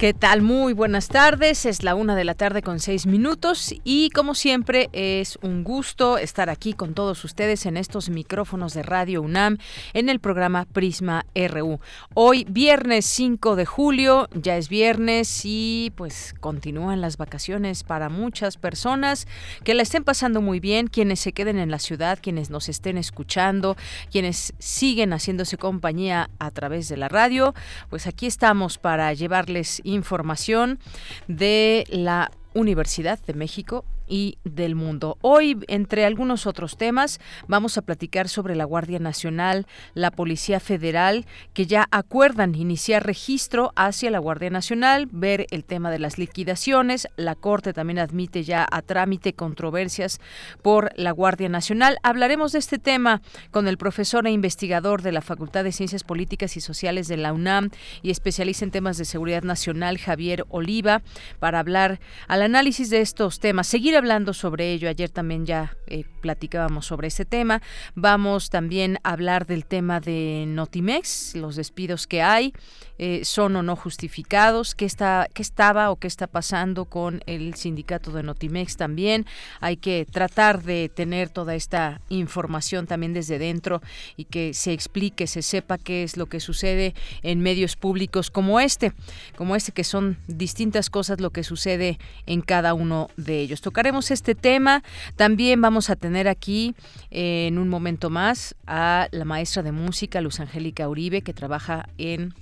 ¿Qué tal? Muy buenas tardes. Es la una de la tarde con seis minutos y como siempre es un gusto estar aquí con todos ustedes en estos micrófonos de Radio UNAM en el programa Prisma RU. Hoy viernes 5 de julio, ya es viernes y pues continúan las vacaciones para muchas personas que la estén pasando muy bien, quienes se queden en la ciudad, quienes nos estén escuchando, quienes siguen haciéndose compañía a través de la radio, pues aquí estamos para llevarles información de la Universidad de México y del mundo. Hoy, entre algunos otros temas, vamos a platicar sobre la Guardia Nacional, la Policía Federal, que ya acuerdan iniciar registro hacia la Guardia Nacional, ver el tema de las liquidaciones. La Corte también admite ya a trámite controversias por la Guardia Nacional. Hablaremos de este tema con el profesor e investigador de la Facultad de Ciencias Políticas y Sociales de la UNAM y especialista en temas de seguridad nacional, Javier Oliva, para hablar al análisis de estos temas. Seguir hablando sobre ello. Ayer también ya eh, platicábamos sobre ese tema. Vamos también a hablar del tema de Notimex, los despidos que hay. Eh, son o no justificados, qué, está, qué estaba o qué está pasando con el sindicato de Notimex también. Hay que tratar de tener toda esta información también desde dentro y que se explique, se sepa qué es lo que sucede en medios públicos como este, como este que son distintas cosas lo que sucede en cada uno de ellos. Tocaremos este tema, también vamos a tener aquí eh, en un momento más a la maestra de música Luz Angélica Uribe que trabaja en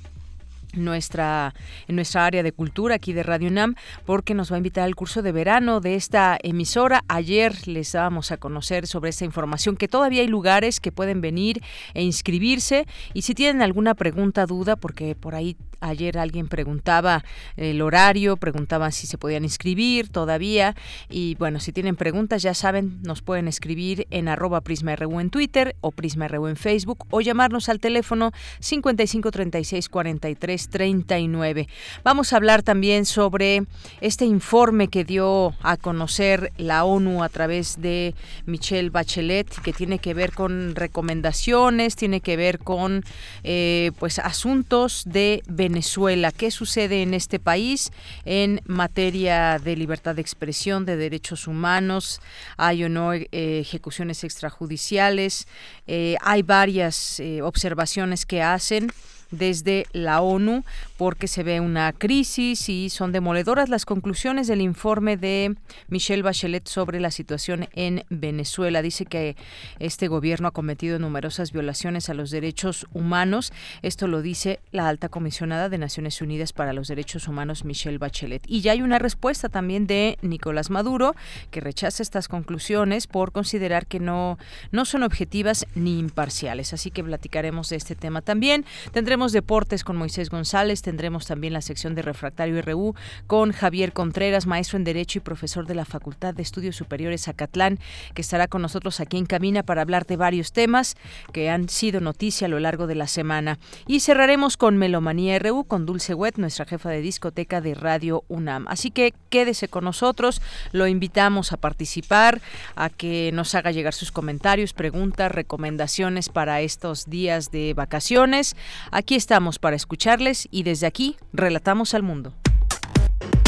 nuestra en nuestra área de cultura aquí de Radio UNAM porque nos va a invitar al curso de verano de esta emisora. Ayer les dábamos a conocer sobre esta información que todavía hay lugares que pueden venir e inscribirse y si tienen alguna pregunta, duda porque por ahí Ayer alguien preguntaba el horario, preguntaba si se podían inscribir todavía. Y bueno, si tienen preguntas, ya saben, nos pueden escribir en arroba PrismaRU en Twitter o PrismaRU en Facebook o llamarnos al teléfono 55 36 43 39. Vamos a hablar también sobre este informe que dio a conocer la ONU a través de Michelle Bachelet, que tiene que ver con recomendaciones, tiene que ver con eh, pues asuntos de Venezuela. ¿Qué sucede en este país en materia de libertad de expresión, de derechos humanos? ¿Hay o no eh, ejecuciones extrajudiciales? Eh, hay varias eh, observaciones que hacen desde la ONU porque se ve una crisis y son demoledoras las conclusiones del informe de Michelle Bachelet sobre la situación en Venezuela. Dice que este gobierno ha cometido numerosas violaciones a los derechos humanos. Esto lo dice la alta comisionada de Naciones Unidas para los Derechos Humanos, Michelle Bachelet. Y ya hay una respuesta también de Nicolás Maduro, que rechaza estas conclusiones por considerar que no, no son objetivas ni imparciales. Así que platicaremos de este tema también. Tendremos deportes con Moisés González, tendremos también la sección de Refractario RU con Javier Contreras, maestro en Derecho y profesor de la Facultad de Estudios Superiores Acatlán, que estará con nosotros aquí en Cabina para hablar de varios temas que han sido noticia a lo largo de la semana. Y cerraremos con Melomanía RU con Dulce Wet, nuestra jefa de discoteca de Radio UNAM. Así que quédese con nosotros, lo invitamos a participar, a que nos haga llegar sus comentarios, preguntas, recomendaciones para estos días de vacaciones. Aquí estamos para escucharles y desde aquí relatamos al mundo.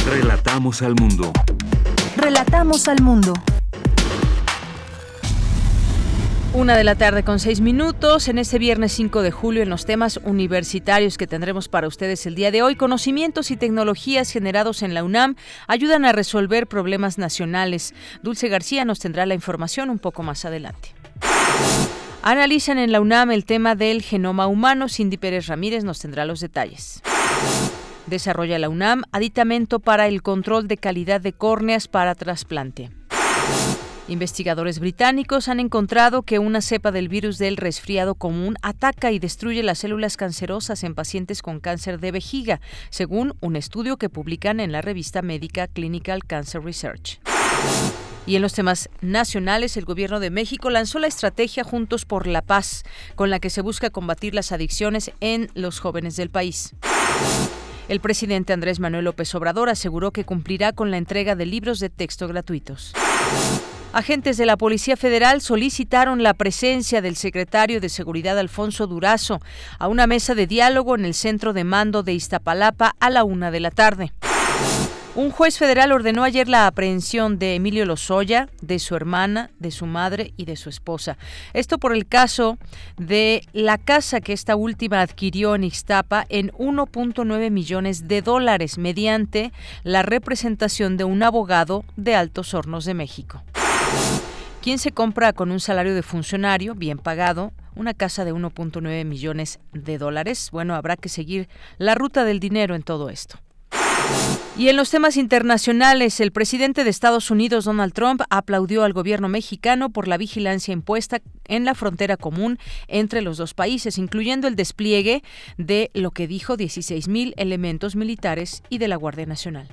Relatamos al mundo. Relatamos al mundo. Una de la tarde con seis minutos en este viernes 5 de julio en los temas universitarios que tendremos para ustedes el día de hoy. Conocimientos y tecnologías generados en la UNAM ayudan a resolver problemas nacionales. Dulce García nos tendrá la información un poco más adelante. Analizan en la UNAM el tema del genoma humano. Cindy Pérez Ramírez nos tendrá los detalles. Desarrolla la UNAM aditamento para el control de calidad de córneas para trasplante. Investigadores británicos han encontrado que una cepa del virus del resfriado común ataca y destruye las células cancerosas en pacientes con cáncer de vejiga, según un estudio que publican en la revista médica Clinical Cancer Research. Y en los temas nacionales, el Gobierno de México lanzó la estrategia Juntos por la Paz, con la que se busca combatir las adicciones en los jóvenes del país. El presidente Andrés Manuel López Obrador aseguró que cumplirá con la entrega de libros de texto gratuitos. Agentes de la Policía Federal solicitaron la presencia del secretario de Seguridad Alfonso Durazo a una mesa de diálogo en el centro de mando de Iztapalapa a la una de la tarde. Un juez federal ordenó ayer la aprehensión de Emilio Lozoya, de su hermana, de su madre y de su esposa. Esto por el caso de la casa que esta última adquirió en Ixtapa en 1.9 millones de dólares mediante la representación de un abogado de Altos Hornos de México. ¿Quién se compra con un salario de funcionario bien pagado una casa de 1.9 millones de dólares? Bueno, habrá que seguir la ruta del dinero en todo esto. Y en los temas internacionales, el presidente de Estados Unidos, Donald Trump, aplaudió al gobierno mexicano por la vigilancia impuesta en la frontera común entre los dos países, incluyendo el despliegue de lo que dijo 16.000 elementos militares y de la Guardia Nacional.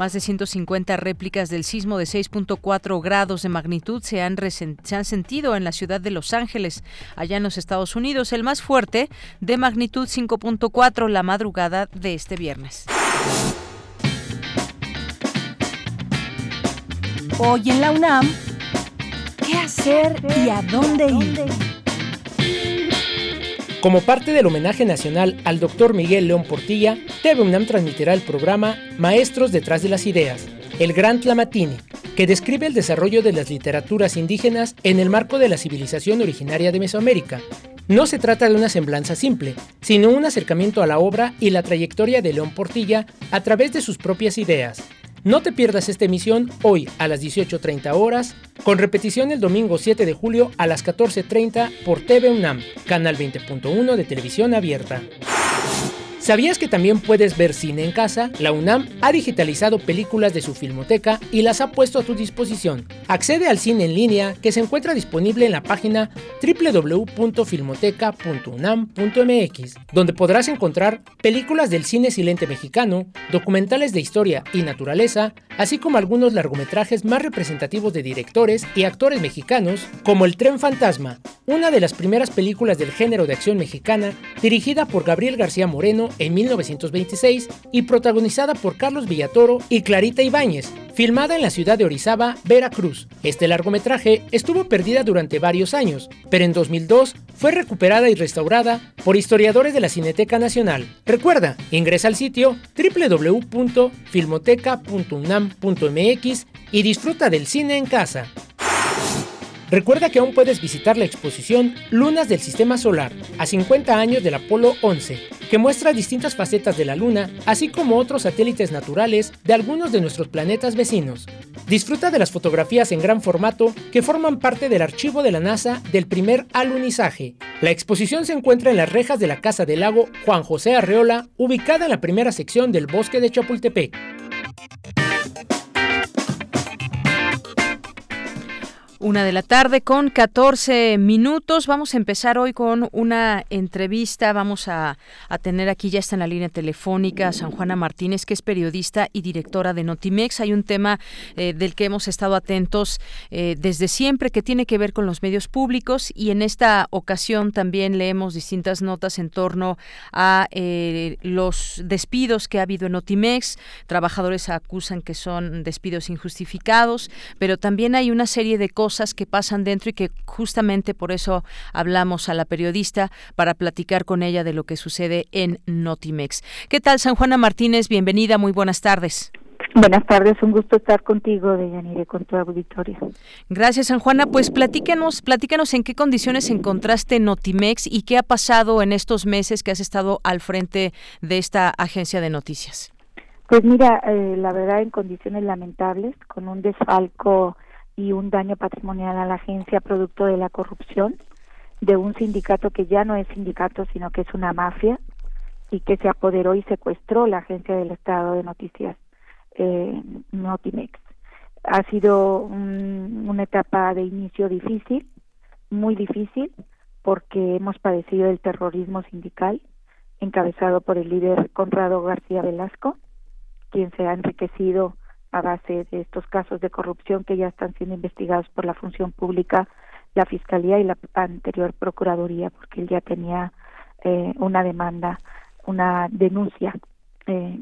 Más de 150 réplicas del sismo de 6.4 grados de magnitud se han, se han sentido en la ciudad de Los Ángeles, allá en los Estados Unidos, el más fuerte de magnitud 5.4 la madrugada de este viernes. Hoy en la UNAM, ¿qué hacer y a dónde ir? Como parte del homenaje nacional al Dr. Miguel León Portilla, TV UNAM transmitirá el programa Maestros detrás de las ideas, el Gran Tlamatini, que describe el desarrollo de las literaturas indígenas en el marco de la civilización originaria de Mesoamérica. No se trata de una semblanza simple, sino un acercamiento a la obra y la trayectoria de León Portilla a través de sus propias ideas, no te pierdas esta emisión hoy a las 18.30 horas, con repetición el domingo 7 de julio a las 14.30 por TV UNAM, canal 20.1 de televisión abierta. ¿Sabías que también puedes ver cine en casa? La UNAM ha digitalizado películas de su filmoteca y las ha puesto a tu disposición. Accede al cine en línea que se encuentra disponible en la página www.filmoteca.unam.mx, donde podrás encontrar películas del cine silente mexicano, documentales de historia y naturaleza, así como algunos largometrajes más representativos de directores y actores mexicanos, como El tren fantasma, una de las primeras películas del género de acción mexicana dirigida por Gabriel García Moreno en 1926 y protagonizada por Carlos Villatoro y Clarita Ibáñez, filmada en la ciudad de Orizaba, Veracruz. Este largometraje estuvo perdida durante varios años, pero en 2002 fue recuperada y restaurada por historiadores de la Cineteca Nacional. Recuerda, ingresa al sitio www.filmoteca.unam.mx y disfruta del cine en casa. Recuerda que aún puedes visitar la exposición Lunas del Sistema Solar, a 50 años del Apolo 11, que muestra distintas facetas de la Luna, así como otros satélites naturales de algunos de nuestros planetas vecinos. Disfruta de las fotografías en gran formato que forman parte del archivo de la NASA del primer alunizaje. La exposición se encuentra en las rejas de la Casa del Lago Juan José Arreola, ubicada en la primera sección del bosque de Chapultepec. Una de la tarde con 14 minutos. Vamos a empezar hoy con una entrevista. Vamos a, tener aquí, ya está en la línea telefónica, a San Juana Martínez, que es periodista y directora de Notimex. Hay un tema eh, del que hemos estado atentos eh, desde siempre que tiene que ver con los medios públicos y en esta ocasión también leemos distintas notas en torno a eh, los despidos que ha habido en Notimex. Trabajadores acusan que son despidos injustificados, pero también hay una serie de cosas que pasan dentro y que justamente por eso hablamos a la periodista para platicar con ella de lo que sucede en Notimex. ¿Qué tal, San Juana Martínez? Bienvenida, muy buenas tardes. Buenas tardes, un gusto estar contigo, Deyanire, con tu auditorio. Gracias, San Juana. Pues platícanos, platícanos en qué condiciones encontraste Notimex y qué ha pasado en estos meses que has estado al frente de esta agencia de noticias. Pues mira, eh, la verdad en condiciones lamentables, con un desfalco y un daño patrimonial a la agencia producto de la corrupción de un sindicato que ya no es sindicato, sino que es una mafia, y que se apoderó y secuestró la agencia del Estado de Noticias eh, Notimex. Ha sido una etapa de inicio difícil, muy difícil, porque hemos padecido el terrorismo sindical encabezado por el líder Conrado García Velasco, quien se ha enriquecido a base de estos casos de corrupción que ya están siendo investigados por la función pública, la Fiscalía y la anterior Procuraduría, porque él ya tenía eh, una demanda, una denuncia eh,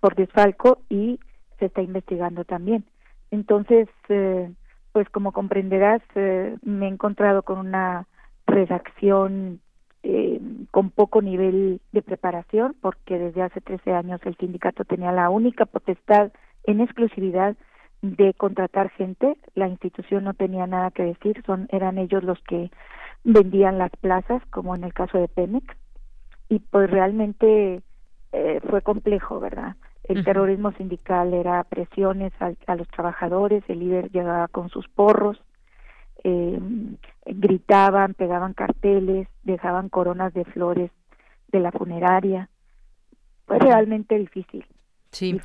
por desfalco y se está investigando también. Entonces, eh, pues como comprenderás, eh, me he encontrado con una redacción eh, con poco nivel de preparación, porque desde hace 13 años el sindicato tenía la única potestad en exclusividad de contratar gente, la institución no tenía nada que decir, son eran ellos los que vendían las plazas, como en el caso de Pemex, y pues realmente eh, fue complejo, ¿verdad? El terrorismo sindical era presiones a, los trabajadores, el líder llegaba con sus porros, eh, gritaban, pegaban carteles, dejaban coronas de flores de la funeraria. Fue realmente difícil. Sí.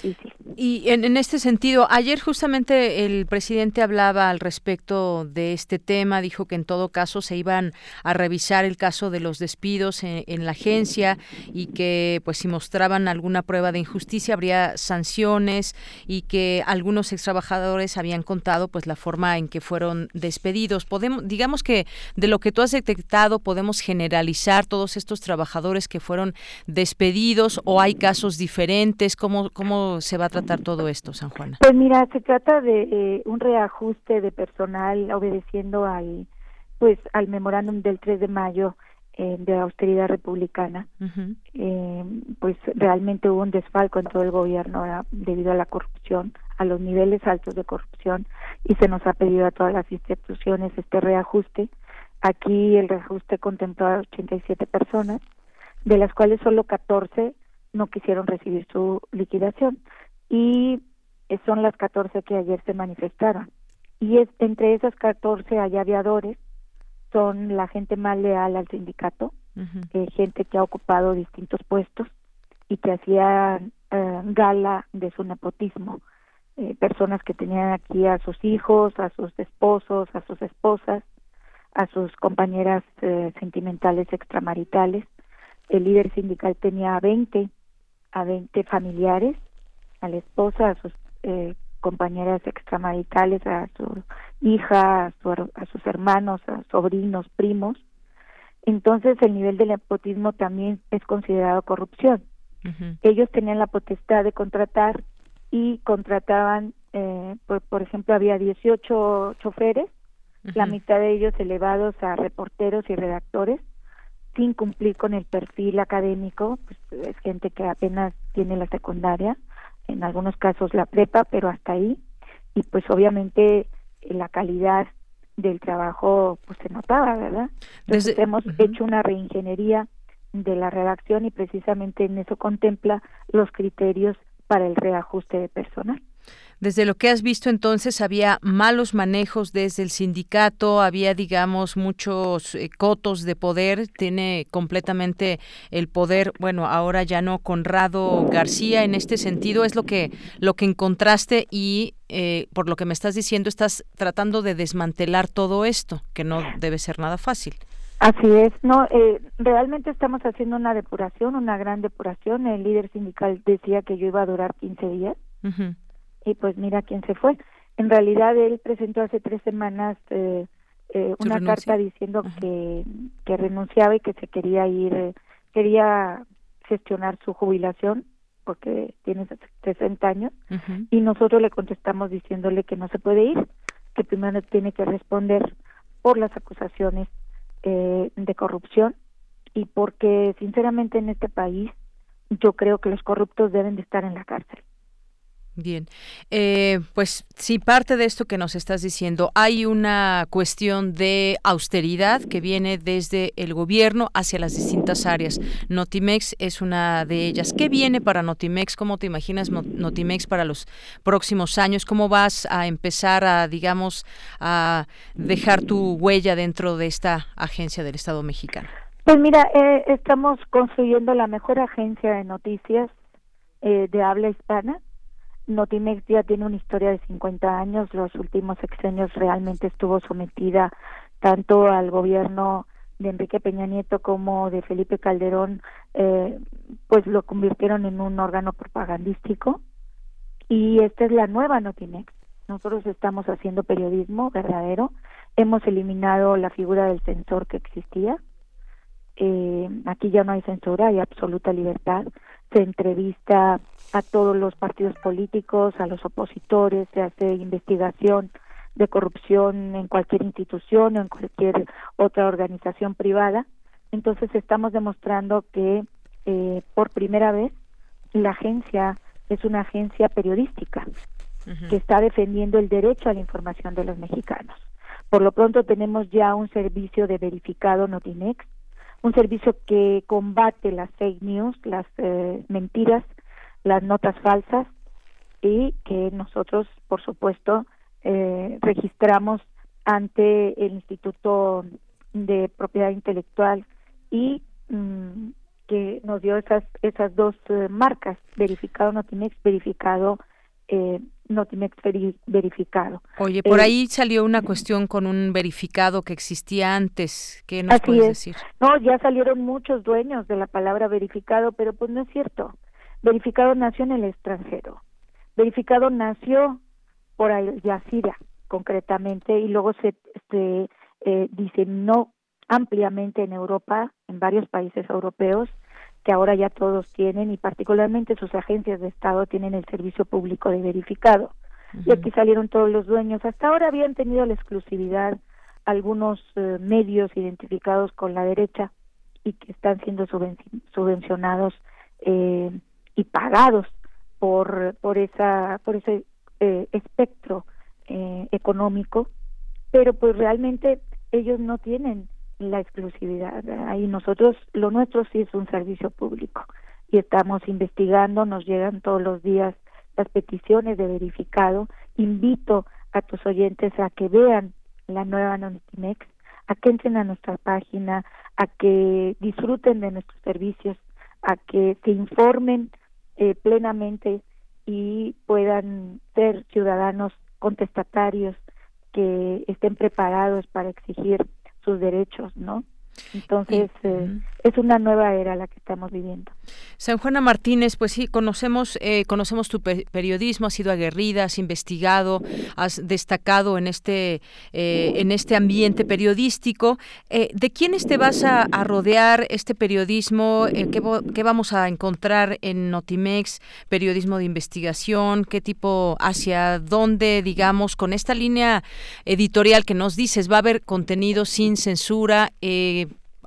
Y en, en, este sentido, ayer justamente el presidente hablaba al respecto de este tema, dijo que en todo caso se iban a revisar el caso de los despidos en, la agencia y que pues si mostraban alguna prueba de injusticia habría sanciones y que algunos ex trabajadores habían contado pues la forma en que fueron despedidos. Podemos digamos que de lo que tú has detectado podemos generalizar todos estos trabajadores que fueron despedidos o hay casos diferentes, cómo ¿Cómo se va a tratar todo esto, San Juan? Pues mira, se trata de eh, un reajuste de personal obedeciendo al pues al memorándum del 3 de mayo eh, de austeridad republicana. eh, pues realmente hubo un desfalco en todo el gobierno debido a la corrupción, a los niveles altos de corrupción y se nos ha pedido a todas las instituciones este reajuste. Aquí el reajuste contempló a 87 personas, de las cuales solo 14 no quisieron recibir su liquidación y son las 14 que ayer se manifestaron. Y es, entre esas 14 hay aviadores, son la gente más leal al sindicato, eh, gente que ha ocupado distintos puestos y que hacía eh, gala de su nepotismo. Eh, personas que tenían aquí a sus hijos, a sus esposos, a sus esposas, a sus compañeras sentimentales extramaritales. El líder sindical tenía 20 a 20 familiares, a la esposa, a sus eh, compañeras extramaritales, a su hija, a, a sus hermanos, a sobrinos, primos. Entonces el nivel del nepotismo también es considerado corrupción. Ellos tenían la potestad de contratar y contrataban, eh, por, por ejemplo, había 18 choferes, la mitad de ellos elevados a reporteros y redactores, sin cumplir con el perfil académico, pues es gente que apenas tiene la secundaria, en algunos casos la prepa, pero hasta ahí, y pues obviamente eh, la calidad del trabajo pues se notaba, ¿verdad? Entonces hemos hecho una reingeniería de la redacción y precisamente en eso contempla los criterios para el reajuste de personal. Desde lo que has visto entonces, había malos manejos desde el sindicato, había, digamos, muchos eh, cotos de poder, tiene completamente el poder, bueno, ahora ya no Conrado García, en este sentido es lo que, lo que encontraste y eh, por lo que me estás diciendo, estás tratando de desmantelar todo esto, que no debe ser nada fácil. Así es, no, eh, realmente estamos haciendo una depuración, una gran depuración. El líder sindical decía que yo iba a durar 15 días y pues mira quién se fue. En realidad él presentó hace tres semanas eh, eh, una carta diciendo que, que renunciaba y que se quería ir, eh, quería gestionar su jubilación porque tiene 60 años y nosotros le contestamos diciéndole que no se puede ir, que primero tiene que responder por las acusaciones eh, de corrupción y porque sinceramente en este país yo creo que los corruptos deben de estar en la cárcel. Bien, eh, pues sí, parte de esto que nos estás diciendo, hay una cuestión de austeridad que viene desde el gobierno hacia las distintas áreas. Notimex es una de ellas. ¿Qué viene para Notimex? ¿Cómo te imaginas Notimex para los próximos años? ¿Cómo vas a empezar a, digamos, a dejar tu huella dentro de esta agencia del Estado mexicano? Pues mira, eh, estamos construyendo la mejor agencia de noticias eh, de habla hispana. Notimex ya tiene una historia de 50 años, los últimos sexenios realmente estuvo sometida tanto al gobierno de Enrique Peña Nieto como de Felipe Calderón, eh, pues lo convirtieron en un órgano propagandístico. Y esta es la nueva Notimex. Nosotros estamos haciendo periodismo verdadero, hemos eliminado la figura del censor que existía, eh, aquí ya no hay censura, hay absoluta libertad, se entrevista a todos los partidos políticos, a los opositores, se hace investigación de corrupción en cualquier institución o en cualquier otra organización privada. Entonces estamos demostrando que eh, por primera vez la agencia es una agencia periodística que está defendiendo el derecho a la información de los mexicanos. Por lo pronto tenemos ya un servicio de verificado Notinex, un servicio que combate las fake news, las eh, mentiras, las notas falsas y que nosotros, por supuesto, eh, registramos ante el Instituto de Propiedad Intelectual y mm, que nos dio esas esas dos eh, marcas, verificado Notimex, verificado eh, Notimex verificado. Oye, por eh, ahí salió una cuestión con un verificado que existía antes. ¿Qué nos puedes decir? No, ya salieron muchos dueños de la palabra verificado, pero pues no es cierto. Verificado nació en el extranjero. Verificado nació por Al Jazeera, concretamente, y luego se, se eh, diseminó ampliamente en Europa, en varios países europeos, que ahora ya todos tienen y particularmente sus agencias de Estado tienen el servicio público de verificado. Y aquí salieron todos los dueños. Hasta ahora habían tenido la exclusividad algunos eh, medios identificados con la derecha y que están siendo subvencionados eh, y pagados por por esa por ese eh, espectro eh, económico pero pues realmente ellos no tienen la exclusividad. Ahí nosotros, lo nuestro sí es un servicio público y estamos investigando, nos llegan todos los días las peticiones de verificado. Invito a tus oyentes a que vean la nueva Notimex, a que entren a nuestra página, a que disfruten de nuestros servicios, a que se informen eh, plenamente y puedan ser ciudadanos contestatarios que estén preparados para exigir sus derechos, ¿no? Entonces, eh, es una nueva era la que estamos viviendo. San Juana Martínez, pues sí, conocemos, eh, conocemos tu periodismo, has sido aguerrida, has investigado, has destacado en este, eh, en este ambiente periodístico. ¿De quiénes te vas a, rodear este periodismo? ¿qué, ¿qué, vamos a encontrar en Notimex? Periodismo de investigación, ¿qué tipo, hacia dónde, digamos, con esta línea editorial que nos dices, va a haber contenido sin censura?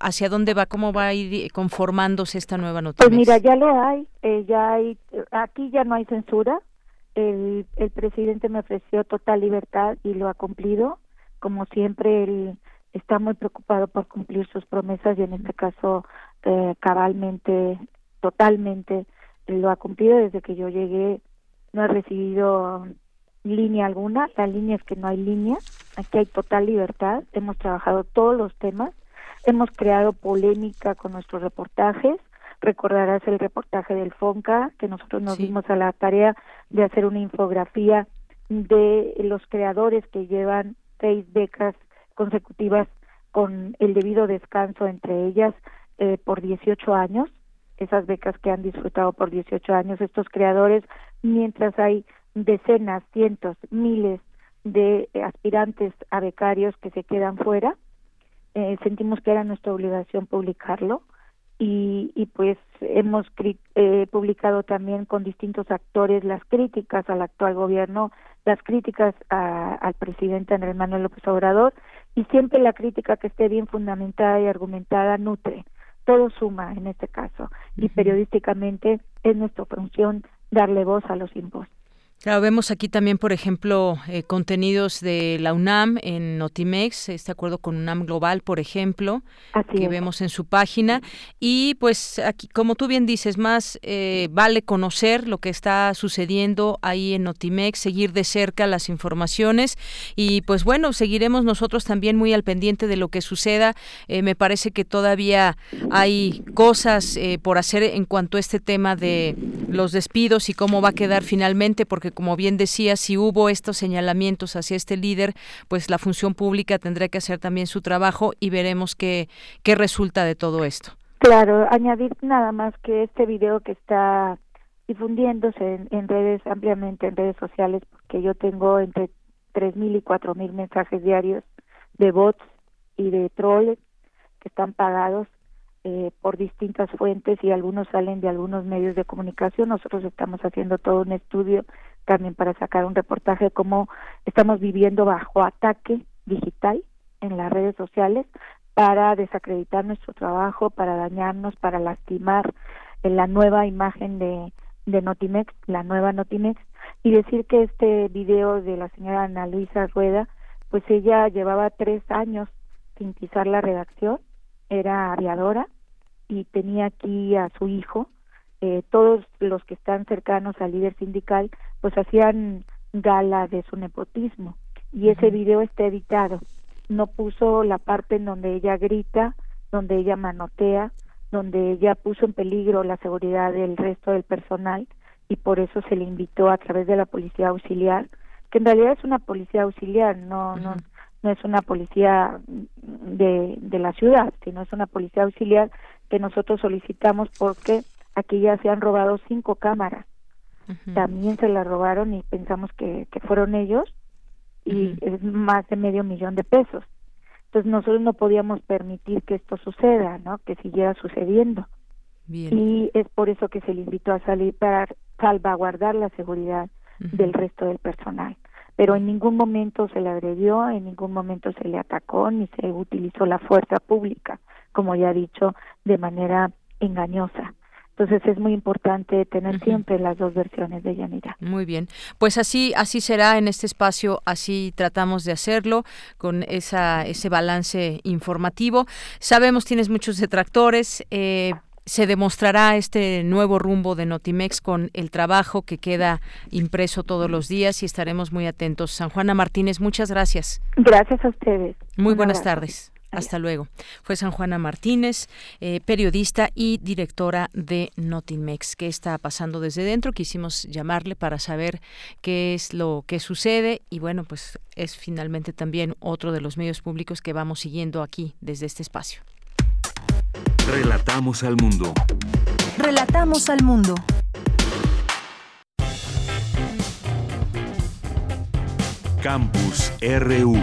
Hacia dónde va, cómo va a ir conformándose esta nueva noticia. Pues mira, ya lo hay, eh, ya hay, aquí ya no hay censura. El, el presidente me ofreció total libertad y lo ha cumplido. Como siempre, él está muy preocupado por cumplir sus promesas y en este caso eh, cabalmente, totalmente lo ha cumplido desde que yo llegué. No he recibido línea alguna. La línea es que no hay línea. Aquí hay total libertad. Hemos trabajado todos los temas Hemos creado polémica con nuestros reportajes. Recordarás el reportaje del FONCA, que nosotros nos dimos a la tarea de hacer una infografía de los creadores que llevan seis becas consecutivas con el debido descanso entre ellas eh, por 18 años, esas becas que han disfrutado por 18 años estos creadores, mientras hay decenas, cientos, miles de aspirantes a becarios que se quedan fuera eh, sentimos que era nuestra obligación publicarlo y, y pues hemos eh, publicado también con distintos actores las críticas al actual gobierno, las críticas al presidente Andrés Manuel López Obrador y siempre la crítica que esté bien fundamentada y argumentada nutre. Todo suma en este caso y periodísticamente es nuestra función darle voz a los impuestos. Claro, vemos aquí también, por ejemplo, eh, contenidos de la UNAM en Notimex, este acuerdo con UNAM Global, por ejemplo, que vemos en su página. Y pues aquí, como tú bien dices, más eh, vale conocer lo que está sucediendo ahí en Notimex, seguir de cerca las informaciones y pues bueno, seguiremos nosotros también muy al pendiente de lo que suceda. Eh, me parece que todavía hay cosas por hacer en cuanto a este tema de los despidos y cómo va a quedar finalmente, porque como bien decía, si hubo estos señalamientos hacia este líder, pues la función pública tendrá que hacer también su trabajo y veremos qué, qué resulta de todo esto. Claro, añadir nada más que este video que está difundiéndose en, redes ampliamente en redes sociales, porque yo tengo entre 3.000 y 4.000 mensajes diarios de bots y de trolls que están pagados eh, por distintas fuentes y algunos salen de algunos medios de comunicación. Nosotros estamos haciendo todo un estudio también para sacar un reportaje de cómo estamos viviendo bajo ataque digital en las redes sociales para desacreditar nuestro trabajo, para dañarnos, para lastimar en la nueva imagen de, Notimex, la nueva Notimex, y decir que este video de la señora Ana Luisa Rueda, pues ella llevaba tres años sin pisar la redacción, era aviadora y tenía aquí a su hijo, eh, todos los que están cercanos al líder sindical pues hacían gala de su nepotismo. Y ese video está editado. No puso la parte en donde ella grita donde ella manotea donde ella puso en peligro la seguridad del resto del personal y por eso se le invitó a través de la policía auxiliar que en realidad es una policía auxiliar no no no es una policía de, de la ciudad sino es una policía auxiliar que nosotros solicitamos porque Aquí ya se han robado cinco cámaras. También se las robaron y pensamos que, que fueron ellos y es más de medio millón de pesos. Entonces nosotros no podíamos permitir que esto suceda, ¿no? Que siguiera sucediendo. Y es por eso que se le invitó a salir para salvaguardar la seguridad del resto del personal. Pero en ningún momento se le agredió, en ningún momento se le atacó, ni se utilizó la fuerza pública, como ya he dicho, de manera engañosa. Entonces es muy importante tener siempre las dos versiones de Yanira. Muy bien, pues así así será en este espacio, así tratamos de hacerlo con esa ese balance informativo. Sabemos tienes muchos detractores. Eh, se demostrará este nuevo rumbo de Notimex con el trabajo que queda impreso todos los días y estaremos muy atentos. San Juana Martínez, muchas gracias. Gracias a ustedes. Muy buenas tardes. Hasta luego. Fue San Juana Martínez, eh, periodista y directora de Notimex. ¿Qué está pasando desde dentro? Quisimos llamarle para saber qué es lo que sucede y bueno, pues es finalmente también otro de los medios públicos que vamos siguiendo aquí desde este espacio. Relatamos al mundo. Relatamos al mundo. Campus RU.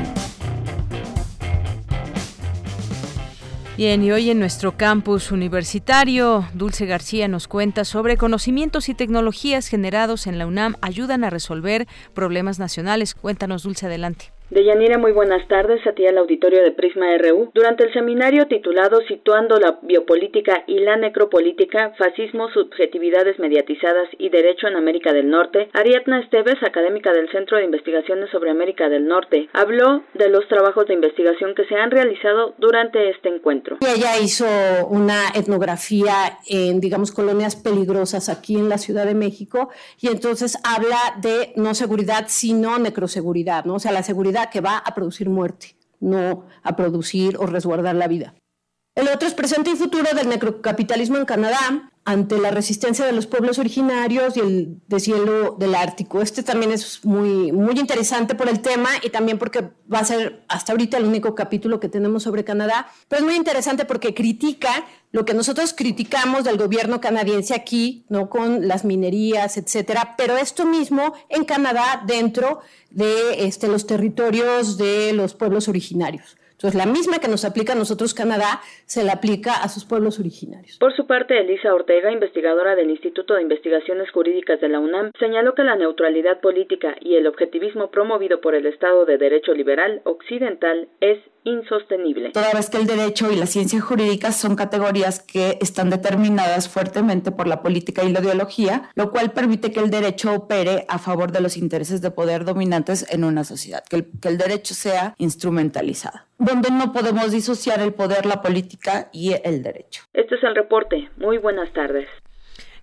Bien, y hoy en nuestro campus universitario, Dulce García nos cuenta sobre conocimientos y tecnologías generados en la UNAM ayudan a resolver problemas nacionales. Cuéntanos, Dulce, adelante. Deyanira, muy buenas tardes a ti al auditorio de Prisma RU. Durante el seminario titulado Situando la biopolítica y la necropolítica, fascismo, subjetividades mediatizadas y derecho en América del Norte, Ariadna Esteves, académica del Centro de Investigaciones sobre América del Norte, habló de los trabajos de investigación que se han realizado durante este encuentro. Ella hizo una etnografía en, digamos, colonias peligrosas aquí en la Ciudad de México y entonces habla de no seguridad, sino necroseguridad, ¿no? O sea, la seguridad que va a producir muerte, no a producir o resguardar la vida. El otro es presente y futuro del necrocapitalismo en Canadá ante la resistencia de los pueblos originarios y el deshielo del Ártico. Este también es muy, muy interesante por el tema y también porque va a ser hasta ahorita el único capítulo que tenemos sobre Canadá, pero es muy interesante porque critica lo que nosotros criticamos del gobierno canadiense aquí, ¿no? Con las minerías, etcétera, pero esto mismo en Canadá dentro de este, los territorios de los pueblos originarios. Entonces, la misma que nos aplica a nosotros Canadá, se la aplica a sus pueblos originarios. Por su parte, Elisa Ortega, investigadora del Instituto de Investigaciones Jurídicas de la UNAM, señaló que la neutralidad política y el objetivismo promovido por el Estado de Derecho Liberal Occidental es insostenible. Toda vez que el derecho y la ciencia jurídica son categorías que están determinadas fuertemente por la política y la ideología, lo cual permite que el derecho opere a favor de los intereses de poder dominantes en una sociedad, que el, que el derecho sea instrumentalizado, donde no podemos disociar el poder, la política y el derecho. Este es el reporte. Muy buenas tardes.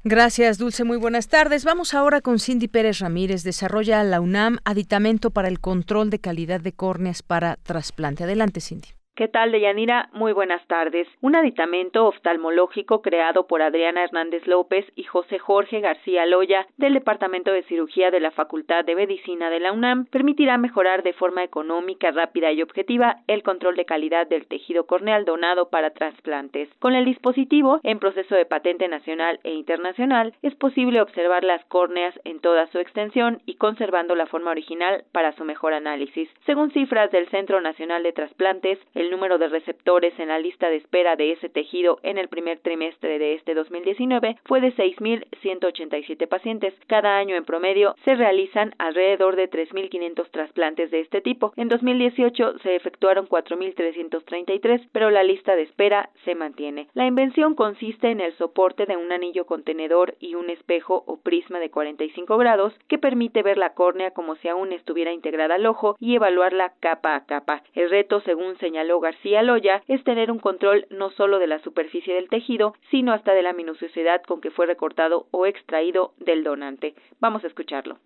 Gracias, Dulce. Muy buenas tardes. Vamos ahora con Cindy Pérez Ramírez. Desarrolla la UNAM aditamento para el control de calidad de córneas para trasplante. Adelante, Cindy. ¿Qué tal, Deyanira? Muy buenas tardes. Un aditamento oftalmológico creado por Adriana Hernández López y José Jorge García Loya del Departamento de Cirugía de la Facultad de Medicina de la UNAM permitirá mejorar de forma económica, rápida y objetiva el control de calidad del tejido corneal donado para trasplantes. Con el dispositivo, en proceso de patente nacional e internacional, es posible observar las córneas en toda su extensión y conservando la forma original para su mejor análisis. Según cifras del Centro Nacional de Trasplantes, el el número de receptores en la lista de espera de ese tejido en el primer trimestre de este 2019 fue de 6.187 pacientes. Cada año en promedio se realizan alrededor de 3.500 trasplantes de este tipo. En 2018 se efectuaron 4.333, pero la lista de espera se mantiene. La invención consiste en el soporte de un anillo contenedor y un espejo o prisma de 45 grados que permite ver la córnea como si aún estuviera integrada al ojo y evaluarla capa a capa. El reto, según señaló García Loya es tener un control no solo de la superficie del tejido, sino hasta de la minuciosidad con que fue recortado o extraído del donante. Vamos a escucharlo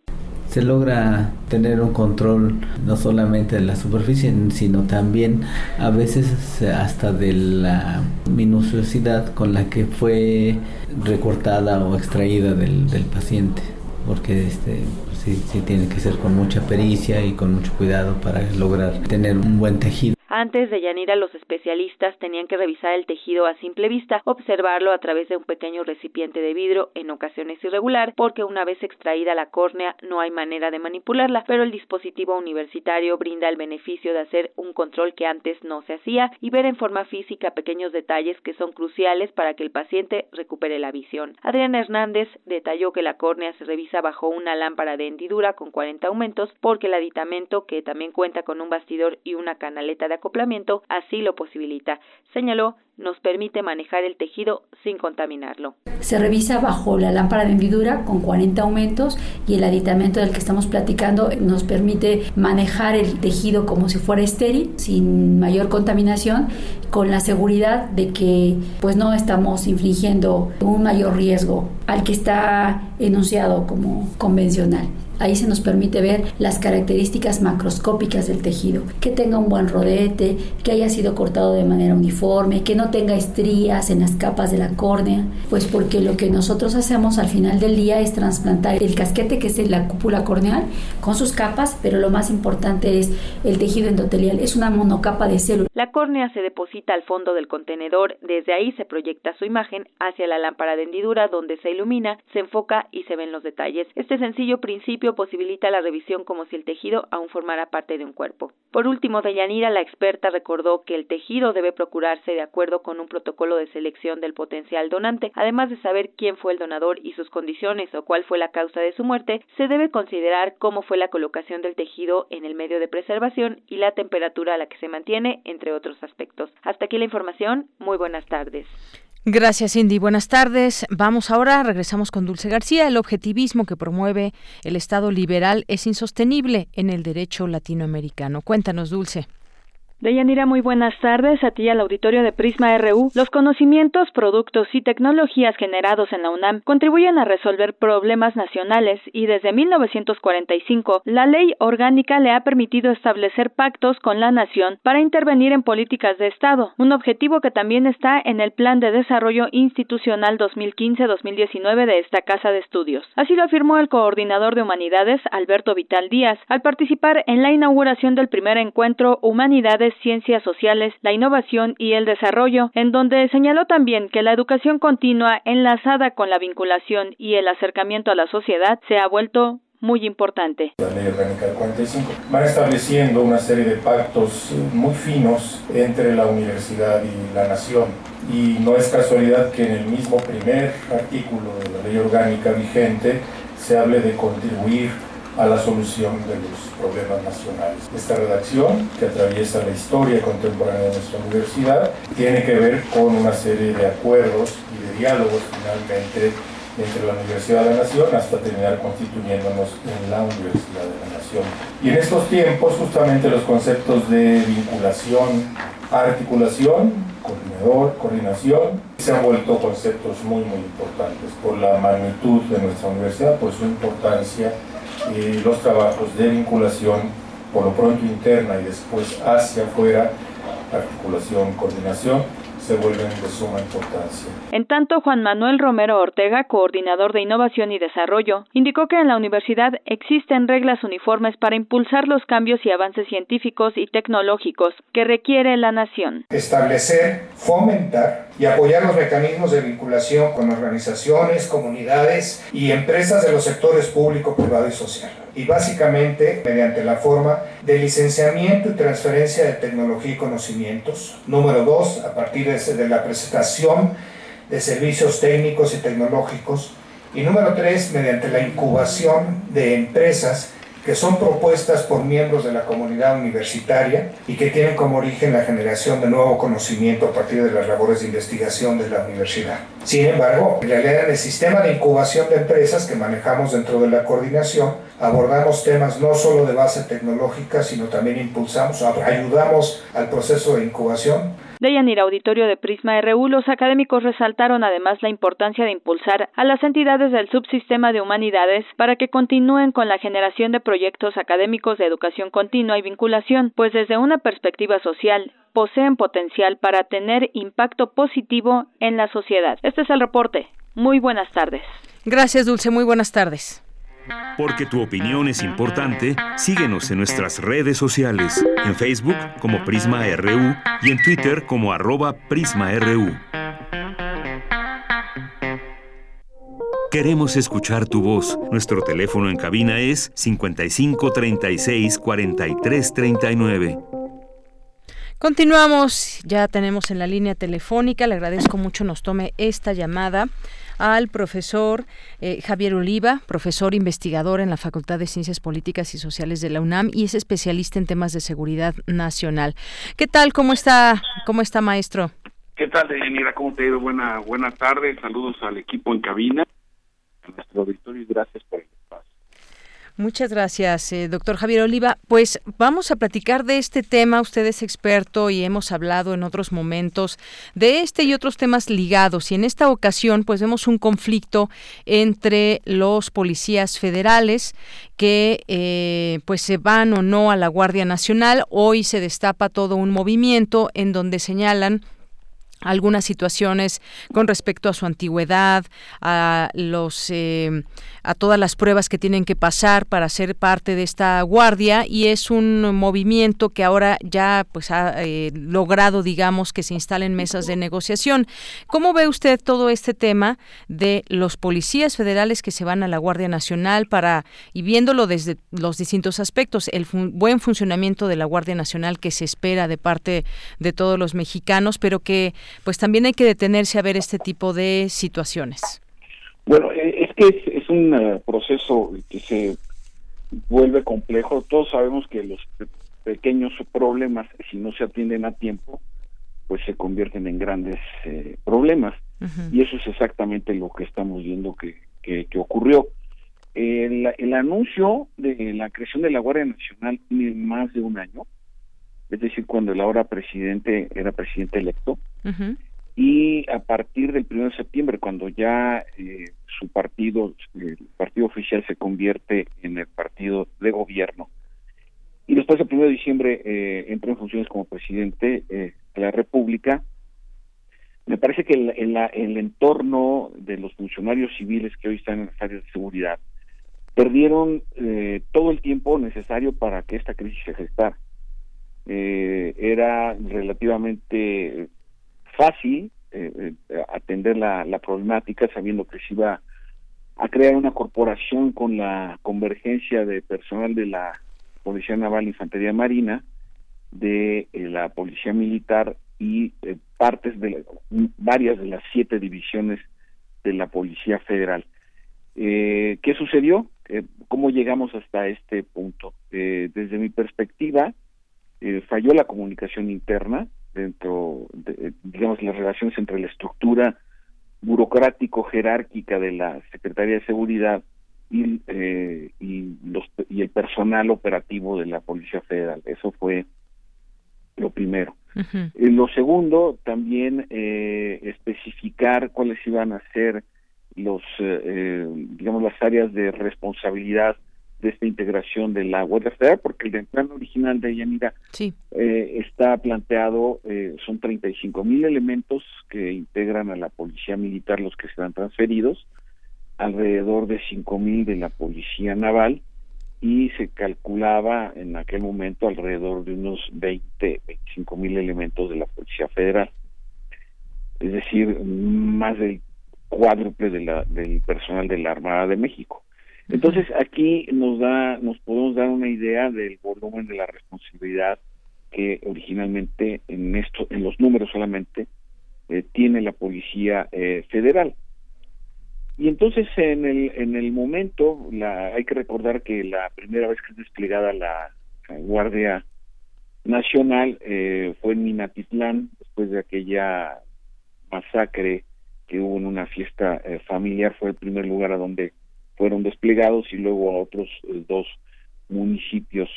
se logra tener un control no solamente de la superficie, sino también a veces hasta de la minuciosidad con la que fue recortada o extraída del, paciente, porque este, sí, tiene que ser con mucha pericia y con mucho cuidado para lograr tener un buen tejido. Antes de Yanira, los especialistas tenían que revisar el tejido a simple vista, observarlo a través de un pequeño recipiente de vidrio, en ocasiones irregular, porque una vez extraída la córnea no hay manera de manipularla, pero el dispositivo universitario brinda el beneficio de hacer un control que antes no se hacía y ver en forma física pequeños detalles que son cruciales para que el paciente recupere la visión. Adriana Hernández detalló que la córnea se revisa bajo una lámpara de hendidura con 40 aumentos porque el aditamento, que también cuenta con un bastidor y una canaleta de acoplamiento así lo posibilita. Señaló, nos permite manejar el tejido sin contaminarlo. Se revisa bajo la lámpara de hendidura con 40 aumentos y el aditamento del que estamos platicando nos permite manejar el tejido como si fuera estéril, sin mayor contaminación, con la seguridad de que pues no estamos infligiendo un mayor riesgo al que está enunciado como convencional. Ahí se nos permite ver las características macroscópicas del tejido, que tenga un buen rodete, que haya sido cortado de manera uniforme, que no tenga estrías en las capas de la córnea, pues porque lo que nosotros hacemos al final del día es trasplantar el casquete que es la cúpula corneal con sus capas, pero lo más importante es el tejido endotelial, es una monocapa de células. La córnea se deposita al fondo del contenedor, desde ahí se proyecta su imagen hacia la lámpara de hendidura donde se ilumina, se enfoca y se ven los detalles. Este sencillo principio posibilita la revisión como si el tejido aún formara parte de un cuerpo. Por último, Deyanira, la experta, recordó que el tejido debe procurarse de acuerdo con un protocolo de selección del potencial donante. Además de saber quién fue el donador y sus condiciones o cuál fue la causa de su muerte, se debe considerar cómo fue la colocación del tejido en el medio de preservación y la temperatura a la que se mantiene, entre otros aspectos. Hasta aquí la información. Muy buenas tardes. Gracias, Cindy. Buenas tardes. Vamos ahora, regresamos con Dulce García. El objetivismo que promueve el Estado liberal es insostenible en el derecho latinoamericano. Cuéntanos, Dulce. Deyanira, muy buenas tardes a ti al auditorio de Prisma RU. Los conocimientos, productos y tecnologías generados en la UNAM contribuyen a resolver problemas nacionales y desde 1945 la ley orgánica le ha permitido establecer pactos con la nación para intervenir en políticas de Estado, un objetivo que también está en el Plan de Desarrollo Institucional 2015-2019 de esta Casa de Estudios. Así lo afirmó el coordinador de Humanidades, Alberto Vital Díaz, al participar en la inauguración del primer encuentro Humanidades Ciencias Sociales, la Innovación y el Desarrollo, en donde señaló también que la educación continua enlazada con la vinculación y el acercamiento a la sociedad se ha vuelto muy importante. La ley orgánica del 45 van estableciendo una serie de pactos eh, muy finos entre la universidad y la nación. Y no es casualidad que en el mismo primer artículo de la ley orgánica vigente se hable de contribuir a la solución de los problemas nacionales. Esta redacción, que atraviesa la historia contemporánea de nuestra universidad, tiene que ver con una serie de acuerdos y de diálogos finalmente entre la Universidad de la Nación hasta terminar constituyéndonos en la Universidad de la Nación. Y en estos tiempos justamente los conceptos de vinculación, articulación, coordinador, coordinación, se han vuelto conceptos muy muy importantes por la magnitud de nuestra universidad, por su importancia y los trabajos de vinculación, por lo pronto interna y después hacia afuera, articulación, coordinación, se vuelven de suma importancia. En tanto, Juan Manuel Romero Ortega, coordinador de Innovación y Desarrollo, indicó que en la universidad existen reglas uniformes para impulsar los cambios y avances científicos y tecnológicos que requiere la nación. Establecer, fomentar y apoyar los mecanismos de vinculación con organizaciones, comunidades y empresas de los sectores público, privado y social y básicamente mediante la forma de licenciamiento y transferencia de tecnología y conocimientos. Número dos, a partir de la presentación de servicios técnicos y tecnológicos. Y número tres, mediante la incubación de empresas que son propuestas por miembros de la comunidad universitaria y que tienen como origen la generación de nuevo conocimiento a partir de las labores de investigación de la universidad. Sin embargo, en realidad en el sistema de incubación de empresas que manejamos dentro de la coordinación, abordamos temas no solo de base tecnológica, sino también impulsamos, ayudamos al proceso de incubación de Yanir Auditorio de Prisma RU, los académicos resaltaron además la importancia de impulsar a las entidades del subsistema de humanidades para que continúen con la generación de proyectos académicos de educación continua y vinculación, pues desde una perspectiva social poseen potencial para tener impacto positivo en la sociedad. Este es el reporte. Muy buenas tardes. Gracias, Dulce. Muy buenas tardes. Porque tu opinión es importante, síguenos en nuestras redes sociales, en Facebook como Prisma RU y en Twitter como arroba PrismaRU. Queremos escuchar tu voz. Nuestro teléfono en cabina es 55 36 43 39. Continuamos, ya tenemos en la línea telefónica, le agradezco mucho nos tome esta llamada al profesor eh, Javier Oliva, profesor investigador en la Facultad de Ciencias Políticas y Sociales de la UNAM y es especialista en temas de seguridad nacional. ¿Qué tal? ¿Cómo está, cómo está maestro? ¿Qué tal, Deyanira? ¿Cómo te ha ido? Buena, buena tarde. Saludos al equipo en cabina, a nuestro auditorio y gracias por Muchas gracias, eh, doctor Javier Oliva. Pues vamos a platicar de este tema. Usted es experto y hemos hablado en otros momentos de este y otros temas ligados. Y en esta ocasión, pues vemos un conflicto entre los policías federales que eh, pues se van o no a la Guardia Nacional. Hoy se destapa todo un movimiento en donde señalan algunas situaciones con respecto a su antigüedad, a los eh, a todas las pruebas que tienen que pasar para ser parte de esta guardia y es un movimiento que ahora ya pues ha eh, logrado digamos que se instalen mesas de negociación. ¿Cómo ve usted todo este tema de los policías federales que se van a la Guardia Nacional para y viéndolo desde los distintos aspectos, el buen funcionamiento de la Guardia Nacional que se espera de parte de todos los mexicanos, pero que pues también hay que detenerse a ver este tipo de situaciones. Bueno, eh, es que es, un eh, proceso que se vuelve complejo. Todos sabemos que los pequeños problemas, si no se atienden a tiempo, pues se convierten en grandes eh, problemas. Y eso es exactamente lo que estamos viendo que, que, ocurrió. El, el, anuncio de la creación de la Guardia Nacional tiene más de un año es decir, cuando el ahora presidente era presidente electo, y a partir del 1 de septiembre, cuando ya eh, su partido, el partido oficial se convierte en el partido de gobierno, y después el 1 de diciembre eh, entra en funciones como presidente eh, de la República, me parece que el, el, entorno de los funcionarios civiles que hoy están en las áreas de seguridad perdieron eh, todo el tiempo necesario para que esta crisis se gestara eh, era relativamente fácil eh, eh, atender la, problemática sabiendo que se iba a crear una corporación con la convergencia de personal de la Policía Naval Infantería Marina, de eh, la Policía Militar y partes de varias de las siete divisiones de la Policía Federal. ¿Qué sucedió? ¿Cómo llegamos hasta este punto? desde mi perspectiva, falló la comunicación interna dentro de, digamos, las relaciones entre la estructura burocrático-jerárquica de la Secretaría de Seguridad y, y, los, y el personal operativo de la Policía Federal. Eso fue lo primero. lo segundo, también eh, especificar cuáles iban a ser los, eh, eh, digamos, las áreas de responsabilidad de esta integración de la Guardia Federal, porque el plan original de Yanira sí. está planteado, son 35 mil elementos que integran a la Policía Militar, los que serán transferidos, alrededor de 5 mil de la Policía Naval, y se calculaba en aquel momento alrededor de unos 20, 25 mil elementos de la Policía Federal. Es decir, más del cuádruple de la, del personal de la Armada de México. Entonces aquí nos da, nos podemos dar una idea del volumen de la responsabilidad que originalmente en esto, en los números solamente eh, tiene la Policía eh, Federal. Y entonces en el, en el momento, la, hay que recordar que la primera vez que es desplegada la, Guardia Nacional eh, fue en Minatitlán, después de aquella masacre que hubo en una fiesta eh, familiar, fue el primer lugar a donde fueron desplegados y luego a otros eh, dos municipios.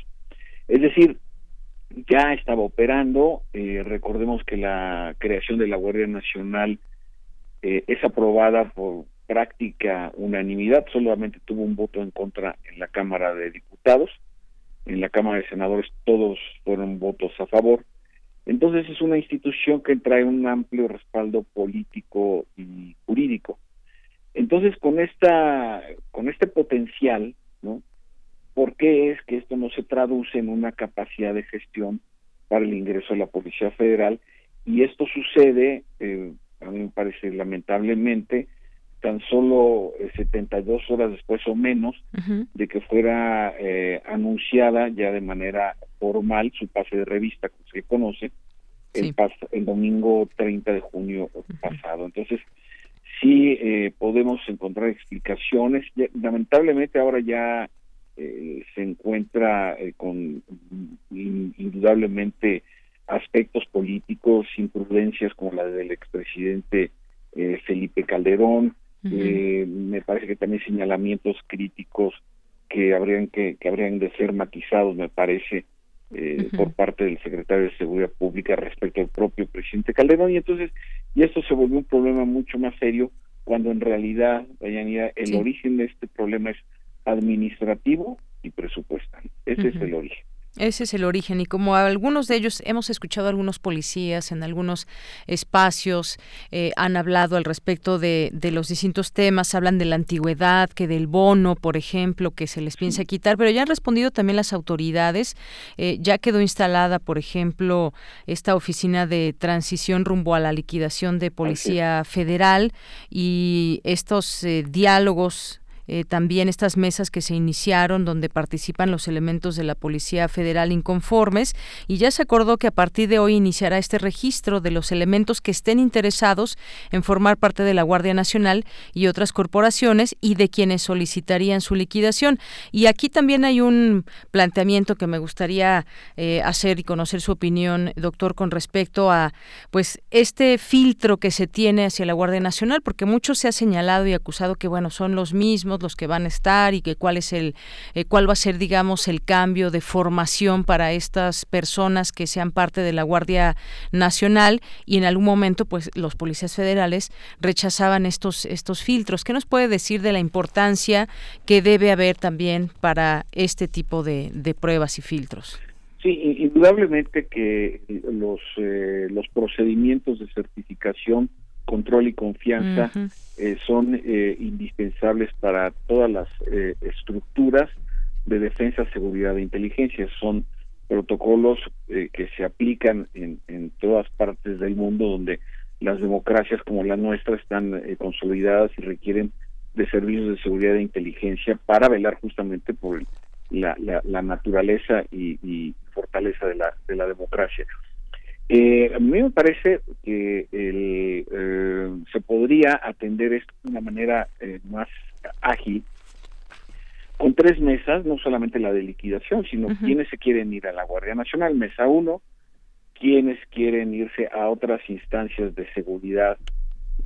Es decir, ya estaba operando, recordemos que la creación de la Guardia Nacional es aprobada por práctica unanimidad, solamente tuvo un voto en contra en la Cámara de Diputados, en la Cámara de Senadores todos fueron votos a favor. Entonces es una institución que trae un amplio respaldo político y jurídico. Entonces con esta con este potencial, ¿no? ¿Por qué es que esto no se traduce en una capacidad de gestión para el ingreso a la Policía Federal? Y esto sucede, eh, a mí me parece lamentablemente, tan solo 72 eh, horas después o menos de que fuera eh, anunciada ya de manera formal su pase de revista, como se conoce, el, el domingo 30 de junio pasado. Entonces, sí eh, podemos encontrar explicaciones. lamentablemente ahora ya se encuentra con indudablemente aspectos políticos, imprudencias como la del expresidente Felipe Calderón, eh, me parece que también señalamientos críticos que habrían que, que habrían de ser matizados, me parece, eh, por parte del secretario de Seguridad Pública respecto al propio presidente Calderón. Y entonces, y esto se volvió un problema mucho más serio cuando en realidad, Dayanira, el origen de este problema es administrativo y presupuestal. Ese es el origen. Ese es el origen y como algunos de ellos hemos escuchado a algunos policías en algunos espacios eh, han hablado al respecto de, de, los distintos temas, hablan de la antigüedad, que del bono, por ejemplo, que se les piensa quitar, pero ya han respondido también las autoridades. Eh, ya quedó instalada, por ejemplo, esta oficina de transición rumbo a la liquidación de policía federal y estos eh, diálogos eh, también estas mesas que se iniciaron donde participan los elementos de la Policía Federal inconformes y ya se acordó que a partir de hoy iniciará este registro de los elementos que estén interesados en formar parte de la Guardia Nacional y otras corporaciones y de quienes solicitarían su liquidación. Y aquí también hay un planteamiento que me gustaría eh, hacer y conocer su opinión, doctor, con respecto a pues este filtro que se tiene hacia la Guardia Nacional, porque mucho se ha señalado y acusado que bueno son los mismos los que van a estar y que cuál es el eh, cuál va a ser digamos el cambio de formación para estas personas que sean parte de la Guardia Nacional y en algún momento pues los policías federales rechazaban estos estos filtros. ¿Qué nos puede decir de la importancia que debe haber también para este tipo de, pruebas y filtros? Sí, indudablemente que los eh, los procedimientos de certificación control y confianza eh, son eh, indispensables para todas las eh, estructuras de defensa, seguridad e inteligencia. Son protocolos que se aplican en, en, todas partes del mundo donde las democracias como la nuestra están consolidadas y requieren de servicios de seguridad e inteligencia para velar justamente por la, la, naturaleza y, y, fortaleza de la, de la democracia. Eh, a mí me parece que el, eh, se podría atender esto de una manera eh, más ágil con tres mesas, no solamente la de liquidación, sino quienes se quieren ir a la Guardia Nacional, mesa uno, quienes quieren irse a otras instancias de seguridad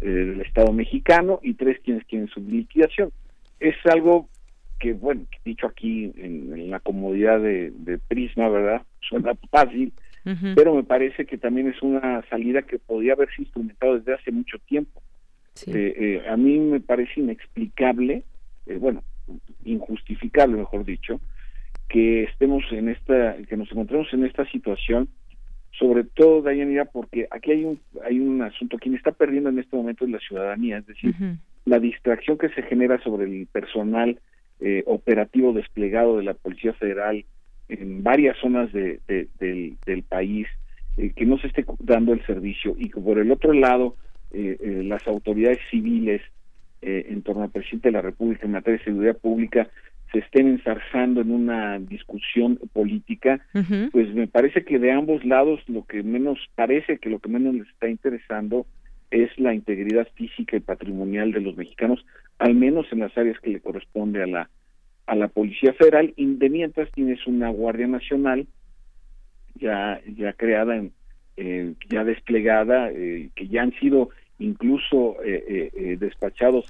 eh, del Estado mexicano y tres quienes quieren su liquidación. Es algo que, bueno, dicho aquí en, la comodidad de, Prisma, ¿verdad? Suena fácil, pero me parece que también es una salida que podría haberse instrumentado desde hace mucho tiempo. Eh, eh, a mí me parece inexplicable, bueno, injustificable, mejor dicho, que estemos en esta, que nos encontremos en esta situación, sobre todo, Dayanira, porque aquí hay un, hay un asunto, quien está perdiendo en este momento es la ciudadanía, es decir, la distracción que se genera sobre el personal eh, operativo desplegado de la Policía Federal en varias zonas de, del, país, eh, que no se esté dando el servicio y que por el otro lado eh, las autoridades civiles en torno al presidente de la República en materia de seguridad pública se estén ensarzando en una discusión política, pues me parece que de ambos lados lo que menos parece que lo que menos les está interesando es la integridad física y patrimonial de los mexicanos, al menos en las áreas que le corresponde a la a la Policía Federal, y de mientras tienes una Guardia Nacional ya ya creada eh, ya desplegada eh, que ya han sido incluso eh, despachados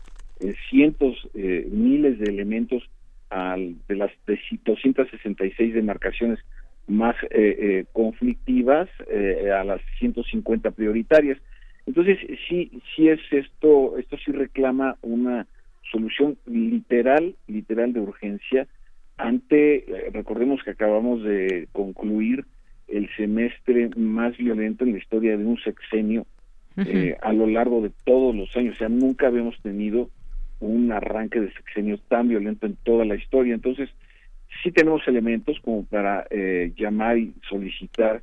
cientos miles de elementos de las 266 demarcaciones más eh, eh, conflictivas eh, a las 150 prioritarias. Entonces, sí, sí es esto, esto sí reclama una solución literal, literal de urgencia ante, recordemos que acabamos de concluir el semestre más violento en la historia de un sexenio a lo largo de todos los años, o sea, nunca habíamos tenido un arranque de sexenio tan violento en toda la historia. Entonces, sí tenemos elementos como para eh, llamar y solicitar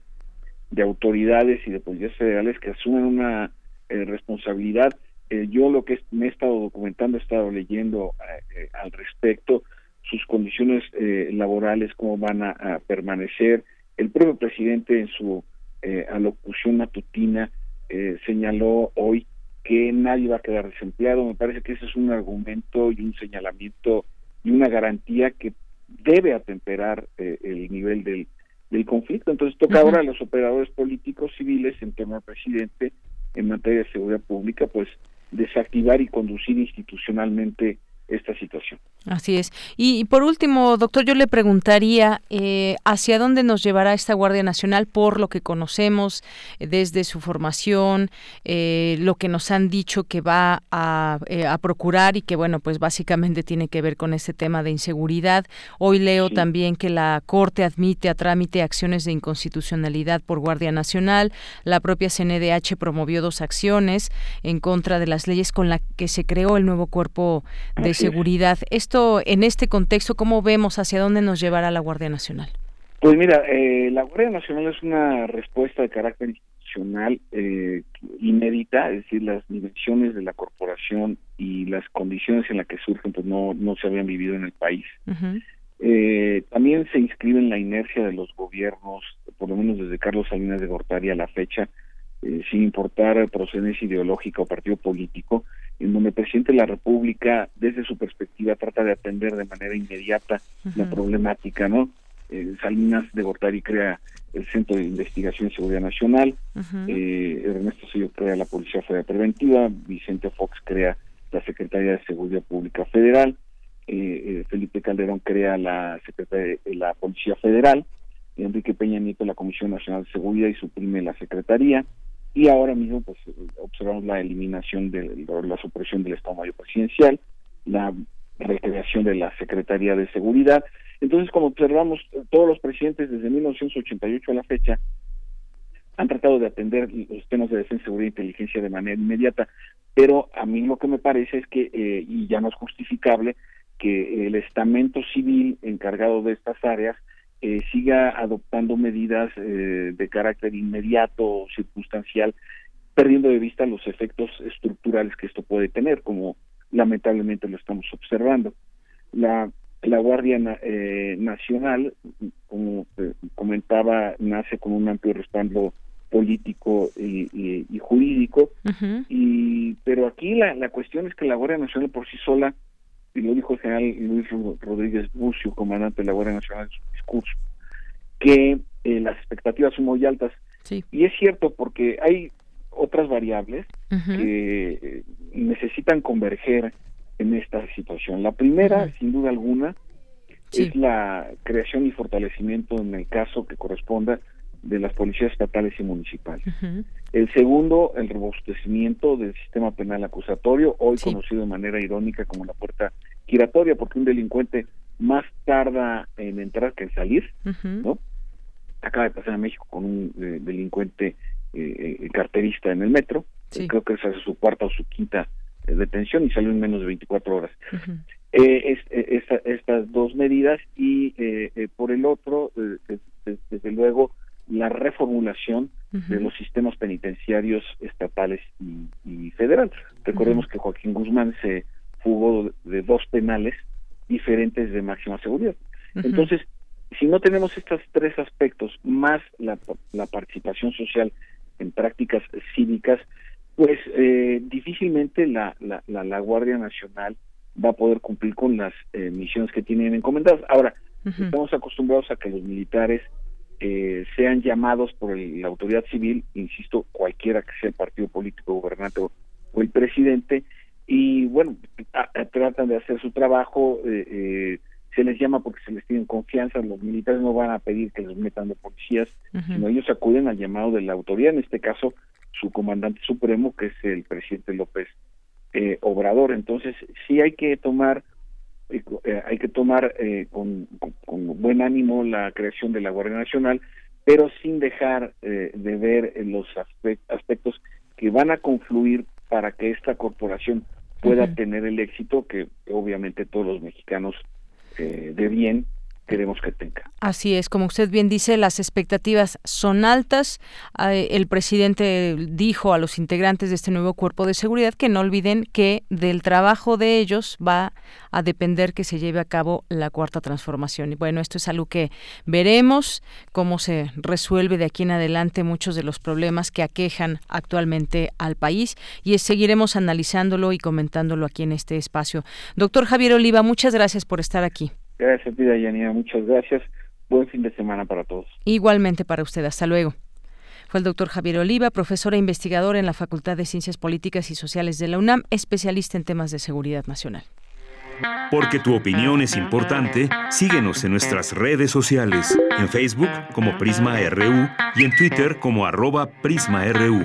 de autoridades y de policías federales que asumen una eh, responsabilidad. Eh, yo lo que me he estado documentando, he estado leyendo al respecto, sus condiciones laborales, cómo van a, permanecer. El propio presidente en su alocución matutina señaló hoy que nadie va a quedar desempleado. Me parece que ese es un argumento y un señalamiento y una garantía que debe atemperar eh, el nivel del, del conflicto. Entonces toca ahora a los operadores políticos civiles en torno al presidente en materia de seguridad pública, pues desactivar y conducir institucionalmente esta situación. Así es. Y, por último, doctor, yo le preguntaría eh, hacia dónde nos llevará esta Guardia Nacional por lo que conocemos eh, desde su formación, eh, lo que nos han dicho que va a, a, procurar y que, bueno, pues básicamente tiene que ver con este tema de inseguridad. Hoy leo también que la Corte admite a trámite acciones de inconstitucionalidad por Guardia Nacional. La propia CNDH promovió dos acciones en contra de las leyes con las que se creó el nuevo cuerpo de seguridad. Esto, en este contexto, ¿cómo vemos hacia dónde nos llevará la Guardia Nacional? Pues mira, eh, la Guardia Nacional es una respuesta de carácter institucional eh, inédita, es decir, las dimensiones de la corporación y las condiciones en las que surgen pues no, no se habían vivido en el país. eh, también se inscribe en la inercia de los gobiernos, por lo menos desde Carlos Salinas de Gortari a la fecha, eh, sin importar procedencia ideológica o partido político, en donde el presidente de la República, desde su perspectiva, trata de atender de manera inmediata la problemática, ¿no? Eh, Salinas de Gortari crea el Centro de Investigación y Seguridad Nacional, eh, Ernesto Sello crea la Policía Federal Preventiva, Vicente Fox crea la Secretaría de Seguridad Pública Federal, Felipe Calderón crea la Secretaría de la Policía Federal, Enrique Peña Nieto la Comisión Nacional de Seguridad y suprime la Secretaría, y ahora mismo pues observamos la eliminación de la supresión del Estado Mayor Presidencial, la recreación de la Secretaría de Seguridad. Entonces, como observamos, todos los presidentes desde 1988 a la fecha han tratado de atender los temas de defensa, seguridad e inteligencia de manera inmediata, pero a mí lo que me parece es que, eh, y ya no es justificable, que el estamento civil encargado de estas áreas eh, siga adoptando medidas eh, de carácter inmediato o circunstancial, perdiendo de vista los efectos estructurales que esto puede tener, como lamentablemente lo estamos observando. La, la Guardia eh, Nacional, como comentaba, nace con un amplio respaldo político y, y, jurídico, y pero aquí la, la cuestión es que la Guardia Nacional por sí sola y lo dijo el general Luis Rodríguez Bucio, comandante de la Guardia Nacional en su discurso, que eh, las expectativas son muy altas. Y es cierto porque hay otras variables que eh, necesitan converger en esta situación. La primera, sin duda alguna, es la creación y fortalecimiento en el caso que corresponda de las policías estatales y municipales. El segundo, el robustecimiento del sistema penal acusatorio, hoy conocido de manera irónica como la puerta giratoria, porque un delincuente más tarda en entrar que en salir, ¿no? Acaba de pasar en México con un eh, delincuente eh, eh, carterista en el metro, creo que esa es su cuarta o su quinta detención y salió en menos de 24 horas. es, estas dos medidas y por el otro, desde luego, la reformulación de los sistemas penitenciarios estatales y, federales. Recordemos que Joaquín Guzmán se fugó de dos penales diferentes de máxima seguridad. Entonces, si no tenemos estos tres aspectos, más la, participación social en prácticas cívicas, pues eh, difícilmente la, la, la, Guardia Nacional va a poder cumplir con las eh, misiones que tienen encomendadas. Ahora, estamos acostumbrados a que los militares eh, sean llamados por la autoridad civil, insisto, cualquiera que sea el partido político, gobernante o, el presidente, y bueno, tratan de hacer su trabajo, eh, eh, se les llama porque se les tiene confianza, los militares no van a pedir que los metan de policías, sino ellos acuden al llamado de la autoridad, en este caso su comandante supremo, que es el presidente López Obrador. Entonces, sí hay que tomar eh, hay que tomar eh, con, buen ánimo la creación de la Guardia Nacional, pero sin dejar eh, de ver los aspectos que van a confluir para que esta corporación pueda tener el éxito que obviamente todos los mexicanos de bien queremos que tenga. Así es, como usted bien dice, las expectativas son altas. El presidente dijo a los integrantes de este nuevo cuerpo de seguridad que no olviden que del trabajo de ellos va a depender que se lleve a cabo la cuarta transformación. Y bueno, esto es algo que veremos cómo se resuelve de aquí en adelante muchos de los problemas que aquejan actualmente al país y seguiremos analizándolo y comentándolo aquí en este espacio. Doctor Javier Oliva, muchas gracias por estar aquí. Gracias, Pida Yanina. Muchas gracias. Buen fin de semana para todos. Igualmente para usted. Hasta luego. Fue el doctor Javier Oliva, profesor e investigador en la Facultad de Ciencias Políticas y Sociales de la UNAM, especialista en temas de seguridad nacional. Porque tu opinión es importante, síguenos en nuestras redes sociales, en Facebook como Prisma RU y en Twitter como arroba PrismaRU.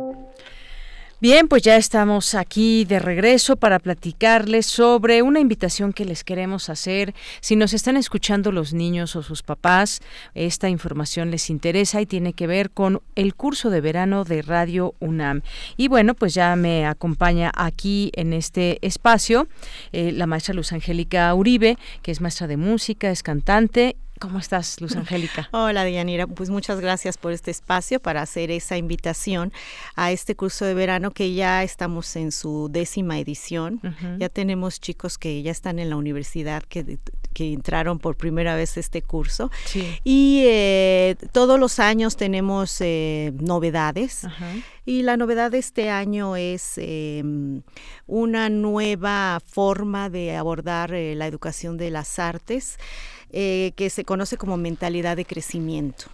Bien, pues ya estamos aquí de regreso para platicarles sobre una invitación que les queremos hacer. Si nos están escuchando los niños o sus papás, esta información les interesa y tiene que ver con el curso de verano de Radio UNAM. Y bueno, pues ya me acompaña aquí en este espacio eh, la maestra Luz Angélica Uribe, que es maestra de música, es cantante ¿Cómo estás, Luz Angélica? Hola, Dianira. Pues muchas gracias por este espacio para hacer esa invitación a este curso de verano que ya estamos en su décima edición. Ya tenemos chicos que ya están en la universidad que, que entraron por primera vez este curso. Y eh, todos los años tenemos eh, novedades. Y la novedad de este año es em, una nueva forma de abordar eh, la educación de las artes. Eh, que se conoce como mentalidad de crecimiento.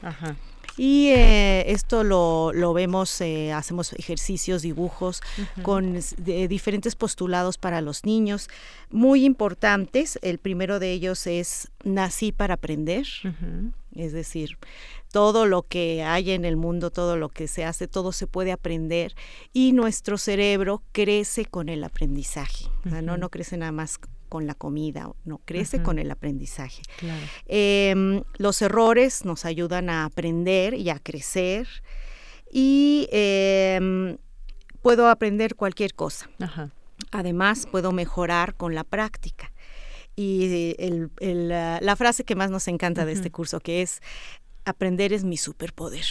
Y eh, esto lo, lo vemos, eh, hacemos ejercicios, dibujos con diferentes postulados para los niños, muy importantes. El primero de ellos es nací para aprender, es decir, todo lo que hay en el mundo, todo lo que se hace, todo se puede aprender y nuestro cerebro crece con el aprendizaje. no, no crece nada más con la comida, no crece con el aprendizaje. Em, los errores nos ayudan a aprender y a crecer y em, puedo aprender cualquier cosa. Además, puedo mejorar con la práctica. Y la frase que más nos encanta de este curso, que es, aprender es mi superpoder.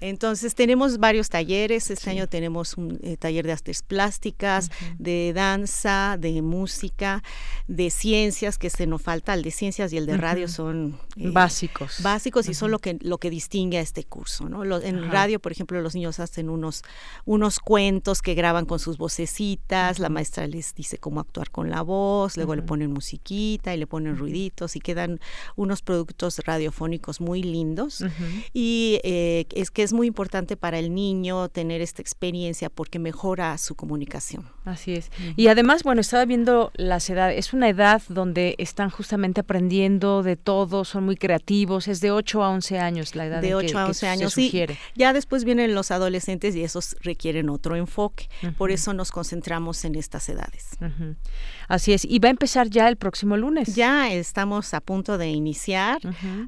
Entonces tenemos varios talleres, este año tenemos un eh, taller de artes plásticas, de danza, de música, de ciencias, que se nos falta, el de ciencias y el de radio son eh, básicos. Básicos y son lo que, lo que distingue a este curso. ¿no? en radio, por ejemplo, los niños hacen unos, unos cuentos que graban con sus vocecitas, la maestra les dice cómo actuar con la voz, luego le ponen musiquita y le ponen ruiditos y quedan unos productos radiofónicos muy lindos. Y eh, es que es muy importante para el niño tener esta experiencia porque mejora su comunicación. Así es. Y además, bueno, estaba viendo las edades, es una edad donde están justamente aprendiendo de todo, son muy creativos, es de 8 a 11 años la edad de 8 a 11 años. Sí, ya después vienen los adolescentes y esos requieren otro enfoque. Por eso nos concentramos en estas edades. Así es. Y va a empezar ya el próximo lunes. Ya estamos a punto de iniciar.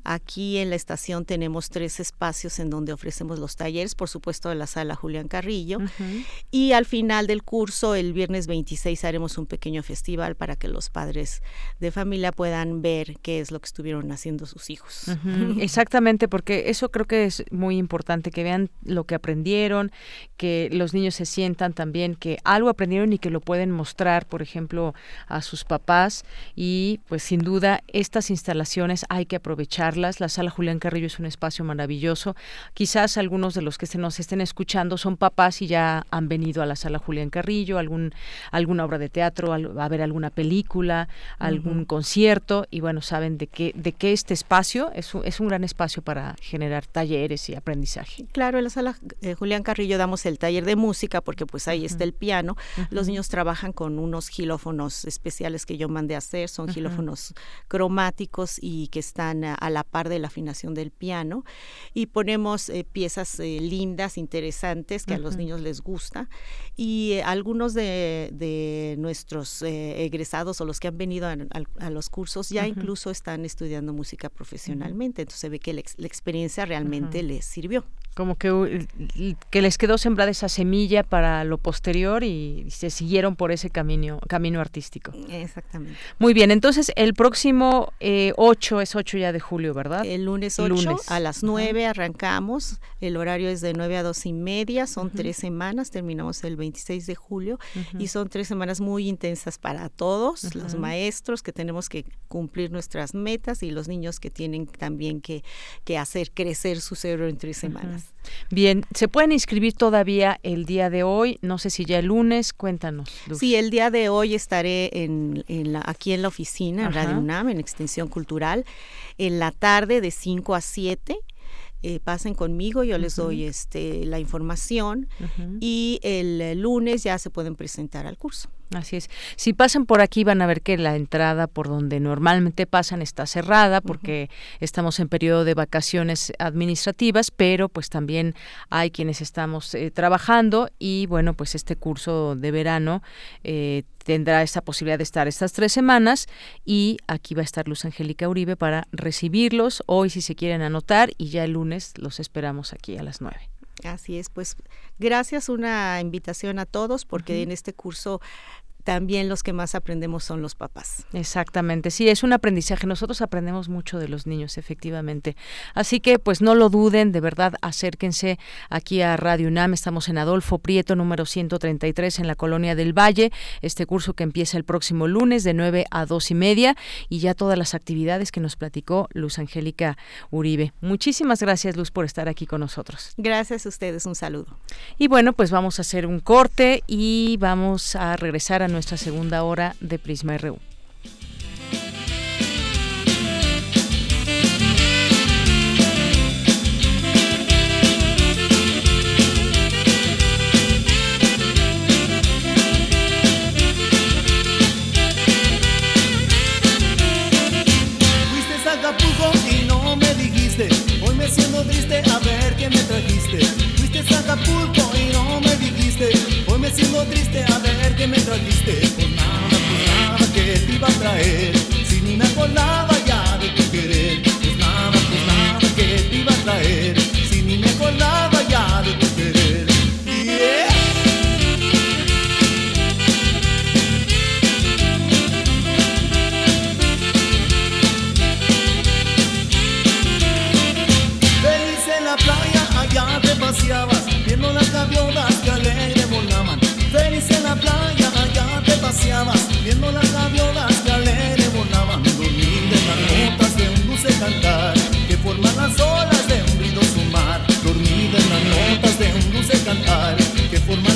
Aquí en la estación tenemos tres espacios en donde ofrecemos los talleres, por supuesto, de la sala Julián Carrillo. Y al final del curso, el viernes 26, haremos un pequeño festival para que los padres de familia puedan ver qué es lo que estuvieron haciendo sus hijos. Exactamente, porque eso creo que es muy importante, que vean lo que aprendieron, que los niños se sientan también que algo aprendieron y que lo pueden mostrar, por ejemplo, a sus papás y pues sin duda estas instalaciones hay que aprovecharlas. La sala Julián Carrillo es un espacio maravilloso. Quizás algunos de los que se nos estén escuchando son papás y ya han venido a la sala Julián Carrillo, algún alguna obra de teatro, a ver alguna película, algún concierto y bueno, saben de qué de qué este espacio es un, es un gran espacio para generar talleres y aprendizaje. Claro, en la sala eh, Julián Carrillo damos el taller de música porque pues ahí está el piano. Los niños trabajan con unos gilófonos especiales que yo mandé a hacer, son gilófonos cromáticos y que están a, la par de la afinación del piano. Y ponemos eh, piezas eh, lindas, interesantes, que a los niños les gusta. Y eh, algunos de, nuestros egresados o los que han venido a, los cursos ya incluso están estudiando música profesionalmente. Entonces se ve que la, experiencia realmente les sirvió como que, que les quedó sembrada esa semilla para lo posterior y se siguieron por ese camino, camino artístico. Exactamente. Muy bien, entonces el próximo 8 eh, es 8 ya de julio, ¿verdad? El lunes 8 a las 9 arrancamos, el horario es de 9 a 2 y media, son tres semanas, terminamos el 26 de julio y son tres semanas muy intensas para todos, los maestros que tenemos que cumplir nuestras metas y los niños que tienen también que, que hacer crecer su cerebro en tres semanas. Bien, ¿se pueden inscribir todavía el día de hoy? No sé si ya el lunes, cuéntanos. Sí, el día de hoy estaré en, aquí en la oficina, en Radio UNAM, en Extensión Cultural, en la tarde de 5 a 7. Eh, pasen conmigo, yo les doy este, la información y el lunes ya se pueden presentar al curso. Así es. Si pasan por aquí van a ver que la entrada por donde normalmente pasan está cerrada porque estamos en periodo de vacaciones administrativas, pero pues también hay quienes estamos eh, trabajando y bueno, pues este curso de verano eh, tendrá esa posibilidad de estar estas tres semanas y aquí va a estar Luz Angélica Uribe para recibirlos hoy si se quieren anotar y ya el lunes los esperamos aquí a las nueve. Así es, pues gracias, una invitación a todos porque en este curso también los que más aprendemos son los papás. Exactamente, sí, es un aprendizaje. Nosotros aprendemos mucho de los niños, efectivamente. Así que, pues no lo duden, de verdad, acérquense aquí a Radio UNAM. Estamos en Adolfo Prieto, número 133, en la Colonia del Valle. Este curso que empieza el próximo lunes de 9 a 2 y media y ya todas las actividades que nos platicó Luz Angélica Uribe. Muchísimas gracias, Luz, por estar aquí con nosotros. Gracias a ustedes, un saludo. Y bueno, pues vamos a hacer un corte y vamos a regresar a nuestra segunda hora de Prisma RU. trajiste con nada, pues nada que te iba a traer. Sin una colada viendo las gaviotas que alegre volaban. Dormida en las notas de un dulce cantar, que forman las olas de un ruidoso mar. Dormida en las notas de un dulce cantar, que forman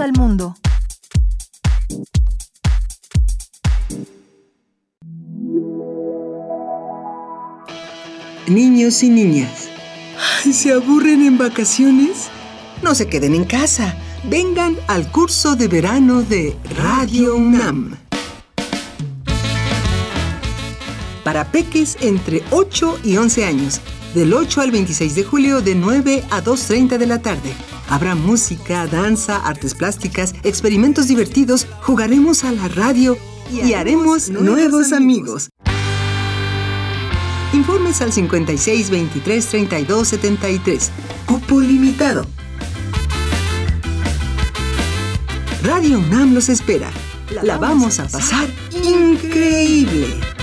Al mundo. Niños y niñas, ¿se aburren en vacaciones? No se queden en casa. Vengan al curso de verano de Radio UNAM. Para peques entre 8 y 11 años, del 8 al 26 de julio de 9 a 2.30 de la tarde. Habrá música, danza, artes plásticas, experimentos divertidos, jugaremos a la radio y, haremos nuevos amigos. Informes al 56 23 32 73. Cupo limitado. Radio UNAM los espera. La vamos a pasar increíble.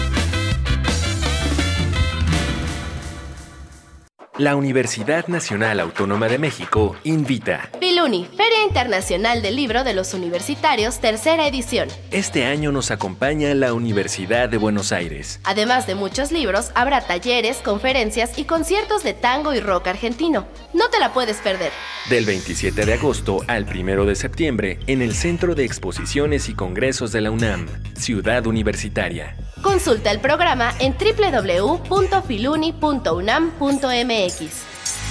La Universidad Nacional Autónoma de México invita. Filuni, Feria Internacional del Libro de los Universitarios, tercera edición. Este año nos acompaña la Universidad de Buenos Aires. Además de muchos libros, habrá talleres, conferencias y conciertos de tango y rock argentino. No te la puedes perder. Del 27 de agosto al 1 de septiembre en el Centro de Exposiciones y Congresos de la UNAM, Ciudad Universitaria. Consulta el programa en www.filuni.unam.mx.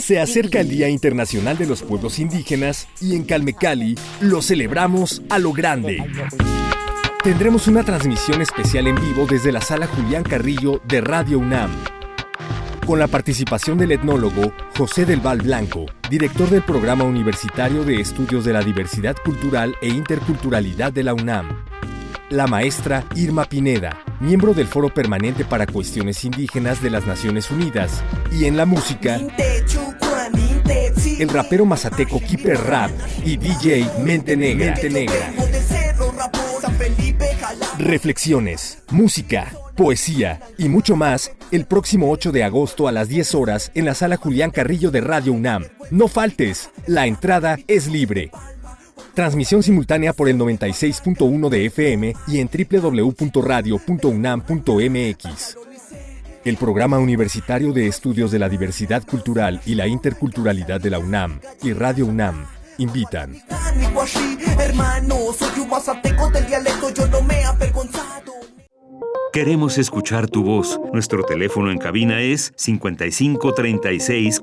Se acerca el Día Internacional de los Pueblos Indígenas y en Calmecali lo celebramos a lo grande. Tendremos una transmisión especial en vivo desde la sala Julián Carrillo de Radio UNAM. Con la participación del etnólogo José del Val Blanco, director del Programa Universitario de Estudios de la Diversidad Cultural e Interculturalidad de la UNAM. La maestra Irma Pineda, miembro del Foro Permanente para Cuestiones Indígenas de las Naciones Unidas. Y en la música, el rapero mazateco Keeper Rap y DJ Mente Negra. Reflexiones, música, poesía y mucho más el próximo 8 de agosto a las 10 horas en la sala Julián Carrillo de Radio UNAM. No faltes, la entrada es libre. Transmisión simultánea por el 96.1 de FM y en www.radio.unam.mx. El Programa Universitario de Estudios de la Diversidad Cultural y la Interculturalidad de la UNAM y Radio UNAM invitan. Queremos escuchar tu voz. Nuestro teléfono en cabina es 55 36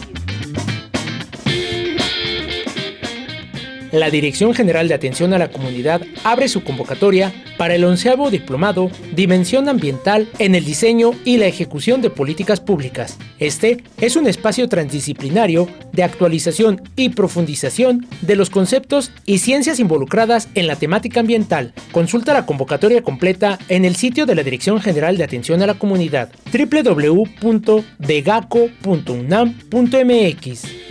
La Dirección General de Atención a la Comunidad abre su convocatoria para el onceavo diplomado Dimensión Ambiental en el Diseño y la Ejecución de Políticas Públicas. Este es un espacio transdisciplinario de actualización y profundización de los conceptos y ciencias involucradas en la temática ambiental. Consulta la convocatoria completa en el sitio de la Dirección General de Atención a la Comunidad www.degaco.unam.mx.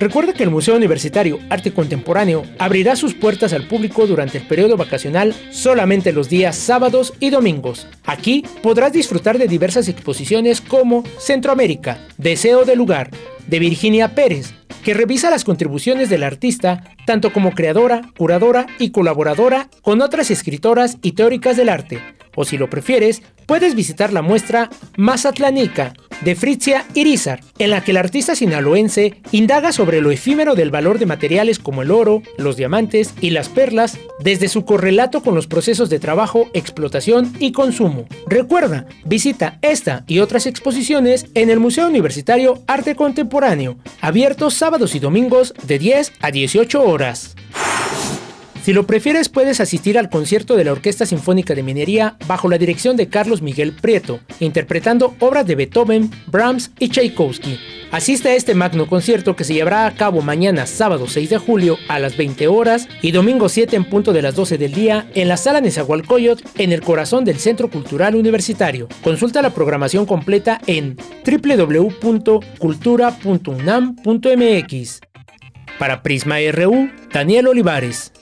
Recuerda que el Museo Universitario Arte Contemporáneo abrirá sus puertas al público durante el periodo vacacional solamente los días sábados y domingos. Aquí podrás disfrutar de diversas exposiciones como Centroamérica, Deseo de Lugar, de Virginia Pérez, que revisa las contribuciones del artista tanto como creadora, curadora y colaboradora con otras escritoras y teóricas del arte. O si lo prefieres, puedes visitar la muestra Mazatlanica de Fritzia Irizar, en la que el artista sinaloense indaga sobre lo efímero del valor de materiales como el oro, los diamantes y las perlas, desde su correlato con los procesos de trabajo, explotación y consumo. Recuerda, visita esta y otras exposiciones en el Museo Universitario Arte Contemporáneo, abiertos sábados y domingos de 10 a 18 horas. Si lo prefieres, puedes asistir al concierto de la Orquesta Sinfónica de Minería bajo la dirección de Carlos Miguel Prieto, interpretando obras de Beethoven, Brahms y Tchaikovsky. Asiste a este magno concierto que se llevará a cabo mañana sábado 6 de julio a las 20 horas y domingo 7 en punto de las 12 del día en la sala Nezahualcóyotl en el corazón del Centro Cultural Universitario. Consulta la programación completa en www.cultura.unam.mx. Para Prisma RU, Daniel Olivares.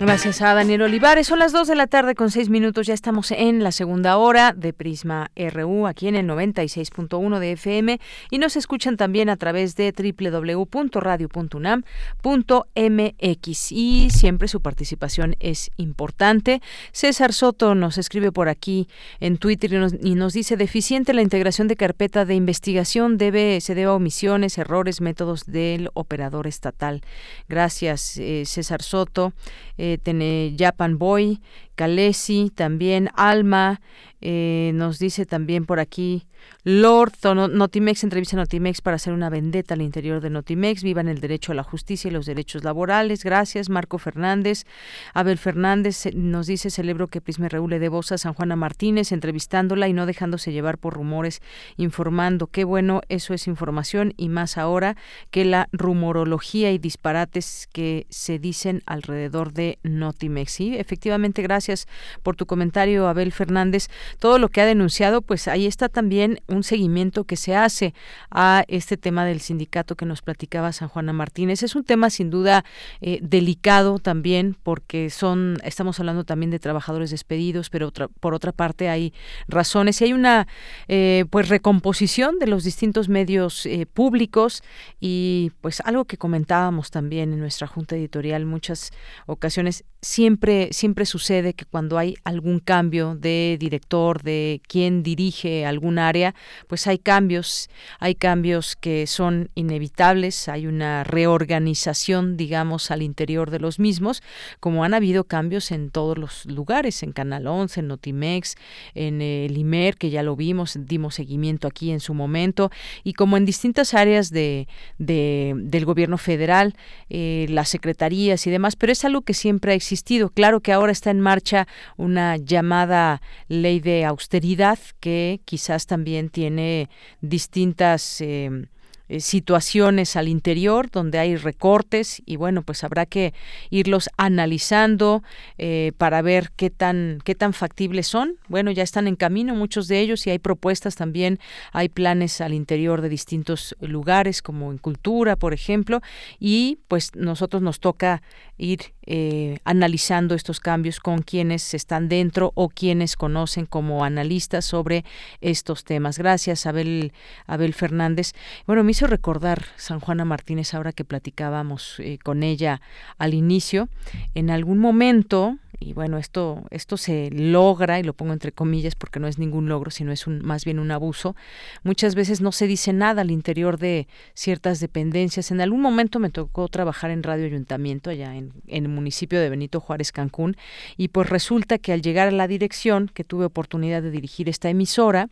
Gracias a Daniel Olivares. Son las 2 de la tarde con 6 minutos. Ya estamos en la segunda hora de Prisma RU aquí en el 96.1 de FM y nos escuchan también a través de www.radio.unam.mx y siempre su participación es importante. César Soto nos escribe por aquí en Twitter y nos, y nos dice deficiente la integración de carpeta de investigación debe se debe a omisiones, errores, métodos del operador estatal. Gracias eh, César Soto eh, tiene Japan Boy, Kalesi, también Alma, eh, nos dice también por aquí Lord Notimex entrevista a Notimex para hacer una vendetta al interior de Notimex. Vivan el derecho a la justicia y los derechos laborales. Gracias, Marco Fernández. Abel Fernández nos dice: celebro que Prisma Reúl le dé a San Juana Martínez, entrevistándola y no dejándose llevar por rumores, informando. Qué bueno, eso es información y más ahora que la rumorología y disparates que se dicen alrededor de Notimex. Sí, efectivamente, gracias por tu comentario, Abel Fernández. Todo lo que ha denunciado, pues ahí está también un seguimiento que se hace a este tema del sindicato que nos platicaba San Juana Martínez. Es un tema sin duda eh, delicado también porque son, estamos hablando también de trabajadores despedidos, pero por otra parte hay razones y hay una eh, pues recomposición de los distintos medios eh, públicos y pues algo que comentábamos también en nuestra junta editorial muchas ocasiones siempre siempre sucede que cuando hay algún cambio de director de quien dirige algún área pues hay cambios, hay cambios que son inevitables, hay una reorganización, digamos, al interior de los mismos, como han habido cambios en todos los lugares, en Canal 11, en Notimex, en el IMER, que ya lo vimos, dimos seguimiento aquí en su momento, y como en distintas áreas de, del gobierno federal, eh, las secretarías y demás, pero es algo que siempre ha existido. Claro que ahora está en marcha una llamada ley de austeridad que quizás también tiene distintas eh, eh, situaciones al interior donde hay recortes y bueno pues habrá que irlos analizando eh, para ver qué tan qué tan factibles son bueno ya están en camino muchos de ellos y hay propuestas también hay planes al interior de distintos lugares como en cultura por ejemplo y pues nosotros nos toca ir eh, analizando estos cambios con quienes están dentro o quienes conocen como analistas sobre estos temas. Gracias, Abel, Abel Fernández. Bueno, me hizo recordar San Juana Martínez ahora que platicábamos eh, con ella al inicio. En algún momento y bueno, esto, esto se logra, y lo pongo entre comillas porque no es ningún logro, sino es un, más bien un abuso, muchas veces no se dice nada al interior de ciertas dependencias. En algún momento me tocó trabajar en Radio Ayuntamiento, allá en, el municipio de Benito Juárez, Cancún, y pues resulta que al llegar a la dirección, que tuve oportunidad de dirigir esta emisora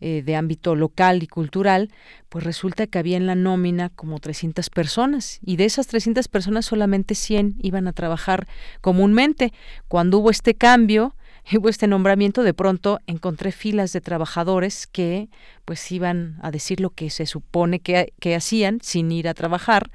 eh, de ámbito local y cultural, pues resulta que había en la nómina como 300 personas y de esas 300 personas solamente 100 iban a trabajar comúnmente. Cuando hubo este cambio, hubo este nombramiento, de pronto encontré filas de trabajadores que pues iban a decir lo que se supone que, que hacían sin ir a trabajar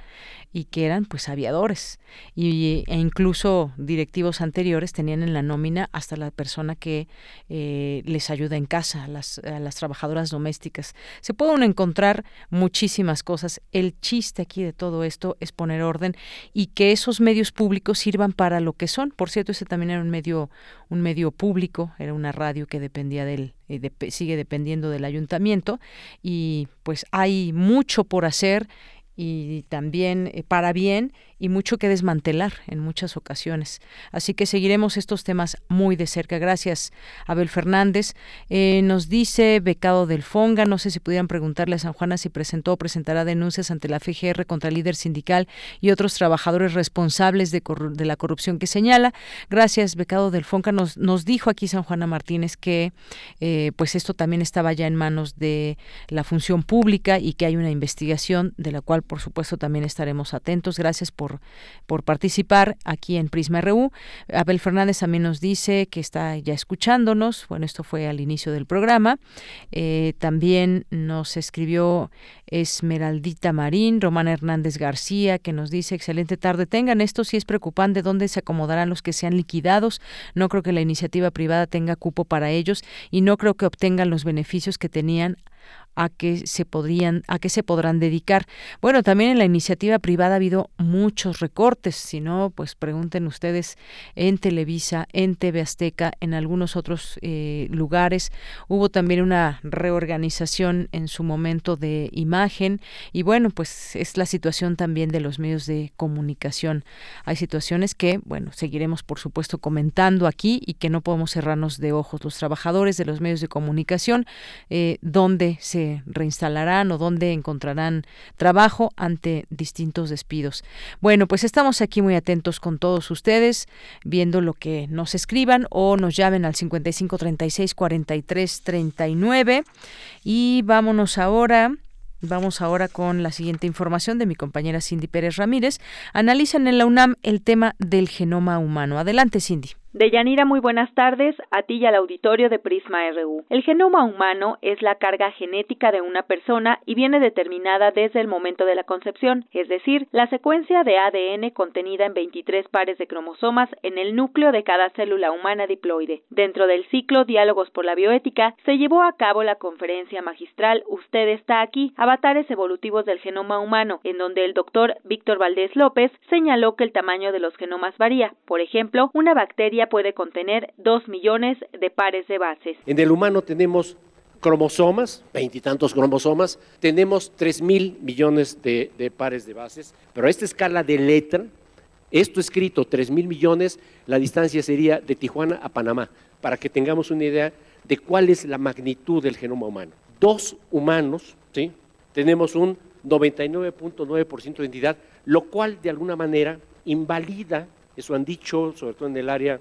y que eran pues aviadores y, e incluso directivos anteriores tenían en la nómina hasta la persona que eh, les ayuda en casa, las, a las trabajadoras domésticas. Se pueden encontrar muchísimas cosas. El chiste aquí de todo esto es poner orden y que esos medios públicos sirvan para lo que son. Por cierto, ese también era un medio, un medio público, era una radio que dependía del, eh, sigue dependiendo del ayuntamiento y pues hay mucho por hacer y también eh, para bien y mucho que desmantelar en muchas ocasiones. Así que seguiremos estos temas muy de cerca. Gracias, Abel Fernández. Eh, nos dice Becado del Fonga, no sé si pudieran preguntarle a San Juana si presentó o presentará denuncias ante la FGR contra el líder sindical y otros trabajadores responsables de, de la corrupción que señala. Gracias, Becado del Fonga. Nos, nos dijo aquí San Juana Martínez que eh, pues esto también estaba ya en manos de la función pública y que hay una investigación de la cual, por supuesto, también estaremos atentos. Gracias por por, participar aquí en Prisma RU. Abel Fernández también nos dice que está ya escuchándonos. Bueno, esto fue al inicio del programa. Eh, también nos escribió Esmeraldita Marín, Romana Hernández García, que nos dice, excelente tarde, tengan esto, si es preocupante, ¿dónde se acomodarán los que sean liquidados? No creo que la iniciativa privada tenga cupo para ellos y no creo que obtengan los beneficios que tenían a qué se podrían a qué se podrán dedicar. Bueno, también en la iniciativa privada ha habido muchos recortes, si no, pues pregunten ustedes en Televisa, en TV Azteca, en algunos otros eh, lugares. Hubo también una reorganización en su momento de imagen y bueno, pues es la situación también de los medios de comunicación. Hay situaciones que, bueno, seguiremos por supuesto comentando aquí y que no podemos cerrarnos de ojos. Los trabajadores de los medios de comunicación, eh, donde se reinstalarán o dónde encontrarán trabajo ante distintos despidos. Bueno, pues estamos aquí muy atentos con todos ustedes, viendo lo que nos escriban o nos llamen al 55 36 43 39 y vámonos ahora Vamos ahora con la siguiente información de mi compañera Cindy Pérez Ramírez. Analizan en la UNAM el tema del genoma humano. Adelante, Cindy. Deyanira, muy buenas tardes a ti y al auditorio de Prisma RU. El genoma humano es la carga genética de una persona y viene determinada desde el momento de la concepción, es decir, la secuencia de ADN contenida en 23 pares de cromosomas en el núcleo de cada célula humana diploide. Dentro del ciclo Diálogos por la Bioética se llevó a cabo la conferencia magistral Usted está aquí, avatares evolutivos del genoma humano, en donde el doctor Víctor Valdés López señaló que el tamaño de los genomas varía. Por ejemplo, una bacteria puede contener 2 millones de pares de bases. En el humano tenemos cromosomas, veintitantos cromosomas, tenemos 3 mil millones de, pares de bases, pero a esta escala de letra, esto escrito 3 mil millones, la distancia sería de Tijuana a Panamá, para que tengamos una idea de cuál es la magnitud del genoma humano. Dos humanos, ¿sí? tenemos un 99.9% de entidad, lo cual de alguna manera invalida, eso han dicho, sobre todo en el área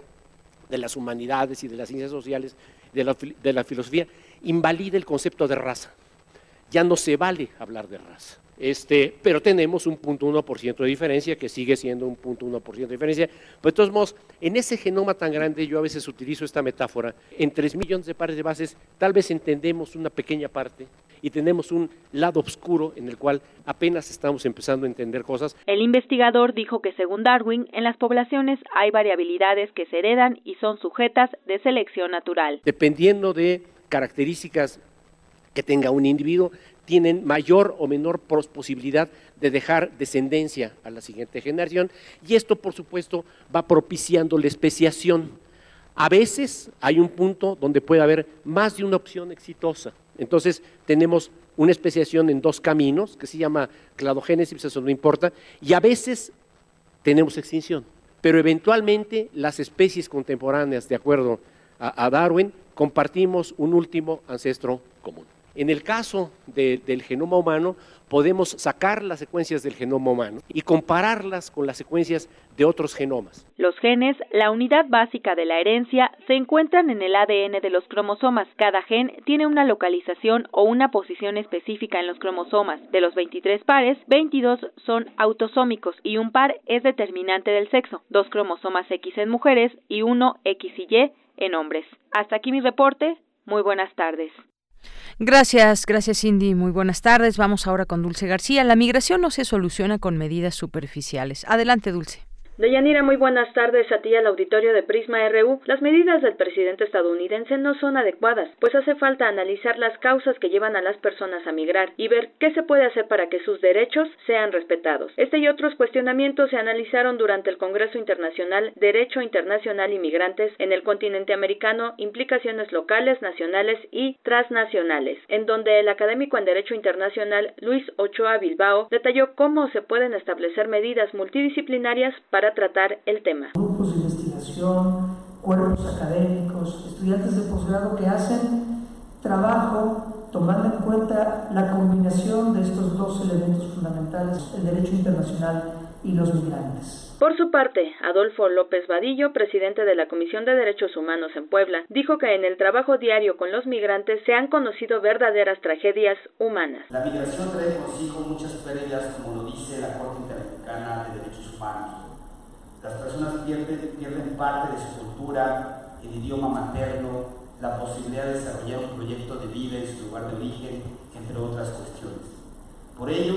de las humanidades y de las ciencias sociales, de la, de la filosofía, invalida el concepto de raza. Ya no se vale hablar de raza. Este, pero tenemos un punto de diferencia, que sigue siendo un punto de diferencia. Pero de todos modos, en ese genoma tan grande, yo a veces utilizo esta metáfora, en 3 millones de pares de bases, tal vez entendemos una pequeña parte y tenemos un lado oscuro en el cual apenas estamos empezando a entender cosas. El investigador dijo que según Darwin, en las poblaciones hay variabilidades que se heredan y son sujetas de selección natural. Dependiendo de características que tenga un individuo, tienen mayor o menor posibilidad de dejar descendencia a la siguiente generación y esto por supuesto va propiciando la especiación. A veces hay un punto donde puede haber más de una opción exitosa. Entonces tenemos una especiación en dos caminos que se llama cladogénesis, eso no importa, y a veces tenemos extinción. pero eventualmente las especies contemporáneas, de acuerdo a, Darwin, compartimos un último ancestro común. En el caso del genoma humano, podemos sacar las secuencias del genoma humano y compararlas con las secuencias de otros genomas. Los genes, la unidad básica de la herencia, se encuentran en el ADN de los cromosomas. Cada gen tiene una localización o una posición específica en los cromosomas. De los 23 pares, 22 son autosómicos y un par es determinante del sexo. Dos cromosomas X en mujeres y uno X y Y en hombres. Hasta aquí mi reporte. Muy buenas tardes. Gracias, gracias Cindy. Muy buenas tardes. Vamos ahora con Dulce García. La migración no se soluciona con medidas superficiales. Adelante, Dulce. Deyanira, muy buenas tardes a ti al auditorio de Prisma RU. Las medidas del presidente estadounidense no son adecuadas, pues hace falta analizar las causas que llevan a las personas a migrar y ver qué se puede hacer para que sus derechos sean respetados. Este y otros cuestionamientos se analizaron durante el Congreso Internacional Derecho Internacional y Migrantes en el continente americano, implicaciones locales, nacionales y transnacionales, en donde el académico en Derecho Internacional Luis Ochoa Bilbao detalló cómo se pueden establecer medidas multidisciplinarias para tratar el tema. Grupos de investigación, cuerpos académicos, estudiantes de posgrado que hacen trabajo tomando en cuenta la combinación de estos dos elementos fundamentales, el derecho internacional y los migrantes. Por su parte, Adolfo López Vadillo, presidente de la Comisión de Derechos Humanos en Puebla, dijo que en el trabajo diario con los migrantes se han conocido verdaderas tragedias humanas. La migración trae consigo muchas pérdidas, como lo dice la Corte Interamericana de Derechos Humanos las personas pierden, parte de su cultura, el idioma materno, la posibilidad de desarrollar un proyecto de vida en su lugar de origen, entre otras cuestiones. Por ello,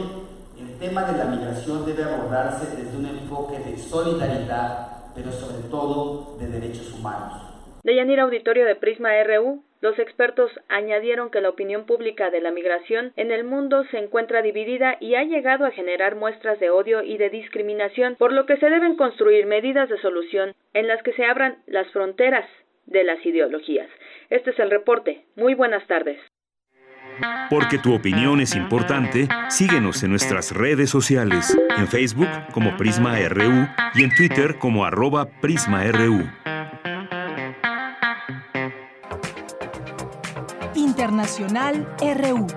el tema de la migración debe abordarse desde un enfoque de solidaridad, pero sobre todo de derechos humanos. Deyanira Auditorio de Prisma RU, los expertos añadieron que la opinión pública de la migración en el mundo se encuentra dividida y ha llegado a generar muestras de odio y de discriminación, por lo que se deben construir medidas de solución en las que se abran las fronteras de las ideologías. Este es el reporte. Muy buenas tardes. Porque tu opinión es importante, síguenos en nuestras redes sociales, en Facebook como Prisma RU y en Twitter como arroba PrismaRU. Internacional RU.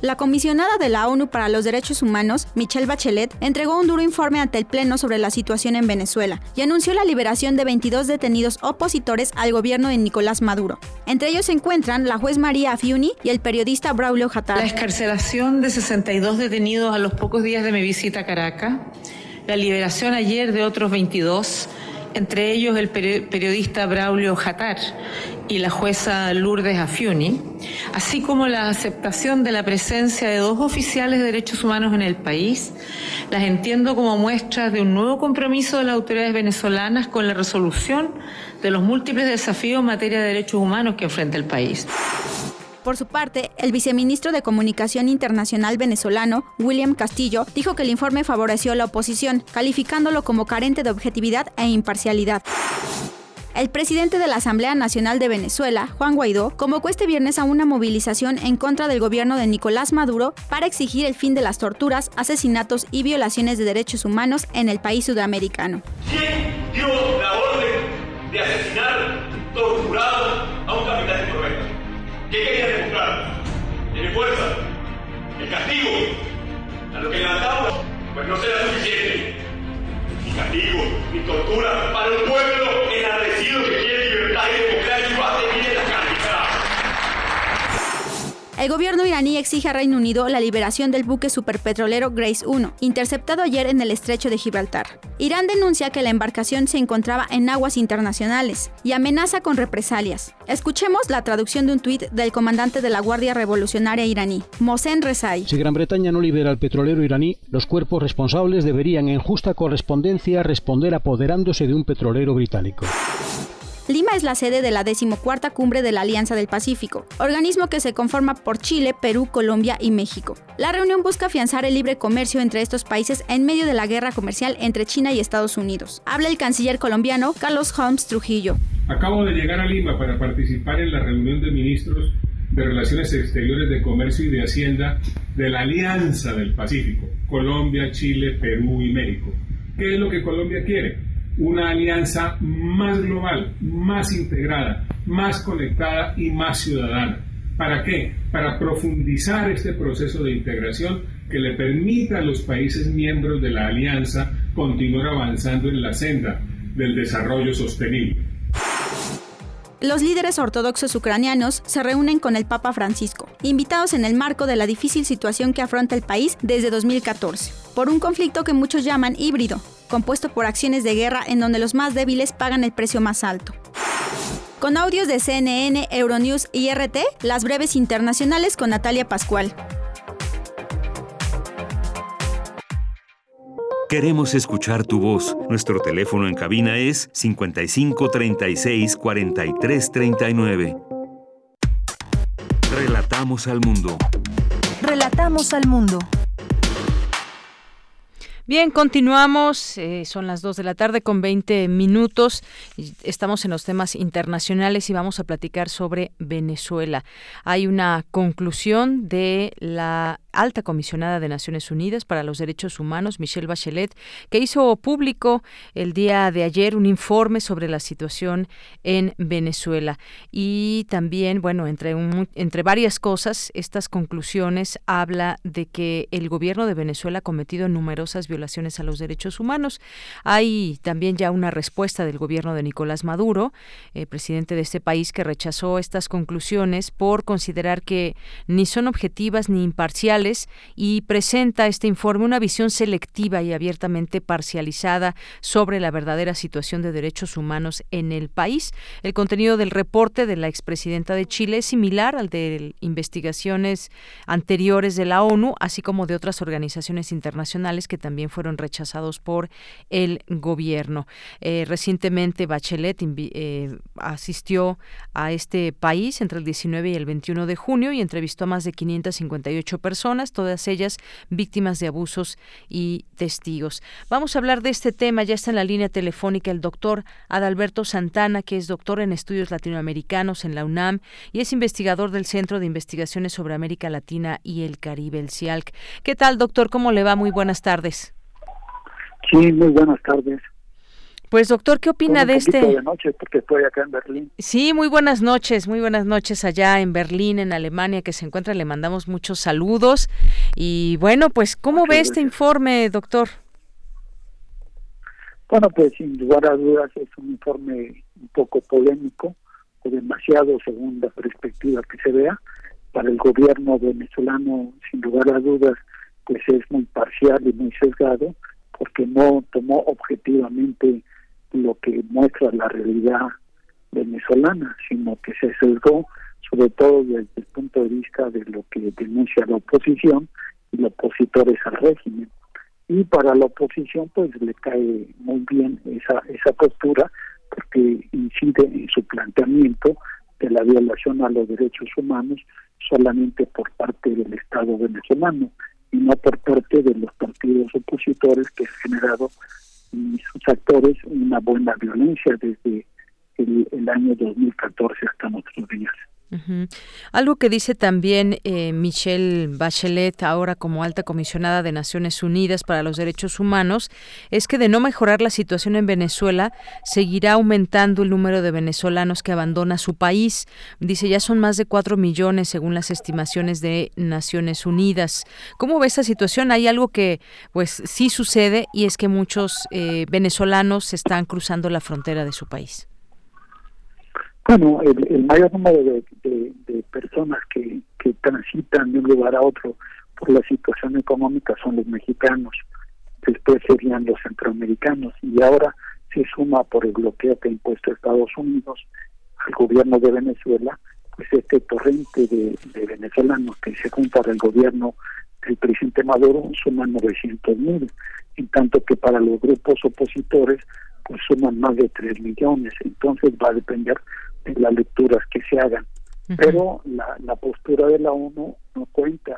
La comisionada de la ONU para los Derechos Humanos, Michelle Bachelet, entregó un duro informe ante el Pleno sobre la situación en Venezuela y anunció la liberación de 22 detenidos opositores al gobierno de Nicolás Maduro. Entre ellos se encuentran la juez María Afiuni y el periodista Braulio Jatar. La escarcelación de 62 detenidos a los pocos días de mi visita a Caracas, la liberación ayer de otros 22 entre ellos el periodista Braulio Jatar y la jueza Lourdes Afiuni, así como la aceptación de la presencia de dos oficiales de derechos humanos en el país, las entiendo como muestras de un nuevo compromiso de las autoridades venezolanas con la resolución de los múltiples desafíos en materia de derechos humanos que enfrenta el país. Por su parte, el viceministro de Comunicación Internacional venezolano, William Castillo, dijo que el informe favoreció a la oposición, calificándolo como carente de objetividad e imparcialidad. El presidente de la Asamblea Nacional de Venezuela, Juan Guaidó, convocó este viernes a una movilización en contra del gobierno de Nicolás Maduro para exigir el fin de las torturas, asesinatos y violaciones de derechos humanos en el país sudamericano. ¿Quién dio la orden de asesinar, a un ¿Qué quería demostrar? ¿Tiene fuerza? ¿El castigo? A lo que levantamos, pues no será suficiente. Ni castigo, ni tortura para un pueblo enardecido que quiere libertad y democracia y el gobierno iraní exige a Reino Unido la liberación del buque superpetrolero Grace 1, interceptado ayer en el estrecho de Gibraltar. Irán denuncia que la embarcación se encontraba en aguas internacionales y amenaza con represalias. Escuchemos la traducción de un tuit del comandante de la Guardia Revolucionaria iraní, Mohsen Rezai. Si Gran Bretaña no libera al petrolero iraní, los cuerpos responsables deberían en justa correspondencia responder apoderándose de un petrolero británico. Lima es la sede de la decimocuarta cumbre de la Alianza del Pacífico, organismo que se conforma por Chile, Perú, Colombia y México. La reunión busca afianzar el libre comercio entre estos países en medio de la guerra comercial entre China y Estados Unidos. Habla el canciller colombiano Carlos Holmes Trujillo. Acabo de llegar a Lima para participar en la reunión de ministros de Relaciones Exteriores de Comercio y de Hacienda de la Alianza del Pacífico, Colombia, Chile, Perú y México. ¿Qué es lo que Colombia quiere? Una alianza más global, más integrada, más conectada y más ciudadana. ¿Para qué? Para profundizar este proceso de integración que le permita a los países miembros de la alianza continuar avanzando en la senda del desarrollo sostenible. Los líderes ortodoxos ucranianos se reúnen con el Papa Francisco, invitados en el marco de la difícil situación que afronta el país desde 2014, por un conflicto que muchos llaman híbrido, compuesto por acciones de guerra en donde los más débiles pagan el precio más alto. Con audios de CNN, Euronews y RT, las breves internacionales con Natalia Pascual. Queremos escuchar tu voz. Nuestro teléfono en cabina es 55 36 43 39. Relatamos al mundo. Relatamos al mundo. Bien, continuamos. Eh, son las 2 de la tarde con 20 minutos. Estamos en los temas internacionales y vamos a platicar sobre Venezuela. Hay una conclusión de la alta comisionada de Naciones Unidas para los Derechos Humanos, Michelle Bachelet, que hizo público el día de ayer un informe sobre la situación en Venezuela. Y también, bueno, entre, entre varias cosas, estas conclusiones habla de que el gobierno de Venezuela ha cometido numerosas violaciones a los derechos humanos. Hay también ya una respuesta del gobierno de Nicolás Maduro, eh, presidente de este país, que rechazó estas conclusiones por considerar que ni son objetivas ni imparciales y presenta este informe una visión selectiva y abiertamente parcializada sobre la verdadera situación de derechos humanos en el país. El contenido del reporte de la expresidenta de Chile es similar al de investigaciones anteriores de la ONU, así como de otras organizaciones internacionales que también fueron rechazados por el gobierno. Eh, recientemente Bachelet eh, asistió a este país entre el 19 y el 21 de junio y entrevistó a más de 558 personas todas ellas víctimas de abusos y testigos. Vamos a hablar de este tema, ya está en la línea telefónica el doctor Adalberto Santana, que es doctor en estudios latinoamericanos en la UNAM y es investigador del Centro de Investigaciones sobre América Latina y el Caribe, el CIALC. ¿Qué tal, doctor? ¿Cómo le va? Muy buenas tardes. Sí, muy buenas tardes. Pues doctor, ¿qué opina de este? De noche porque estoy acá en Berlín. Sí, muy buenas noches, muy buenas noches allá en Berlín, en Alemania, que se encuentra. Le mandamos muchos saludos y bueno, pues ¿cómo ve este informe, doctor? Bueno, pues sin lugar a dudas es un informe un poco polémico o demasiado según la perspectiva que se vea. Para el gobierno venezolano, sin lugar a dudas, pues es muy parcial y muy sesgado porque no tomó objetivamente lo que muestra la realidad venezolana, sino que se sesgó sobre todo desde el punto de vista de lo que denuncia la oposición y los opositores al régimen. Y para la oposición pues le cae muy bien esa, esa postura porque incide en su planteamiento de la violación a los derechos humanos solamente por parte del Estado venezolano y no por parte de los partidos opositores que han generado y sus actores una buena violencia desde el, el año 2014 hasta nuestros días. Algo que dice también eh, Michelle Bachelet, ahora como alta comisionada de Naciones Unidas para los Derechos Humanos, es que de no mejorar la situación en Venezuela, seguirá aumentando el número de venezolanos que abandona su país. Dice, ya son más de cuatro millones según las estimaciones de Naciones Unidas. ¿Cómo ve esta situación? Hay algo que pues sí sucede y es que muchos eh, venezolanos están cruzando la frontera de su país. Bueno, el, mayor número de, personas que, que transitan de un lugar a otro por la situación económica son los mexicanos, después serían los centroamericanos y ahora se suma por el bloqueo que ha impuesto Estados Unidos al gobierno de Venezuela, pues este torrente de, venezolanos que se junta al gobierno del presidente Maduro suma 900 mil, en tanto que para los grupos opositores pues suman más de 3 millones, entonces va a depender en las lecturas que se hagan. Pero la, la postura de la ONU no cuenta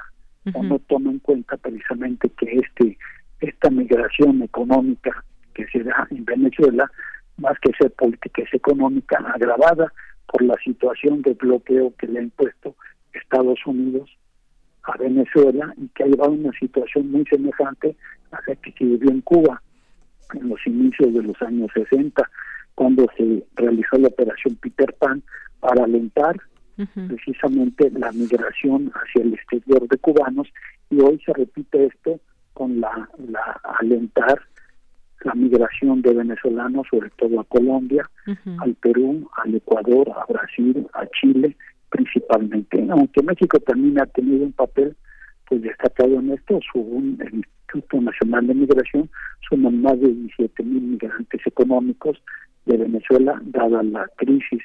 o no toma en cuenta precisamente que este esta migración económica que se da en Venezuela, más que ser política, es económica agravada por la situación de bloqueo que le ha impuesto Estados Unidos a Venezuela y que ha llevado a una situación muy semejante a la que se vivió en Cuba en los inicios de los años 60, cuando se realizó la operación Peter Pan para alentar precisamente la migración hacia el exterior de cubanos y hoy se repite esto con la, la alentar la migración de venezolanos, sobre todo a Colombia, al Perú, al Ecuador, a Brasil, a Chile, principalmente. Aunque México también ha tenido un papel pues destacado en esto, según el Instituto Nacional de Migración, suman más de 17 mil migrantes económicos de Venezuela, dada la crisis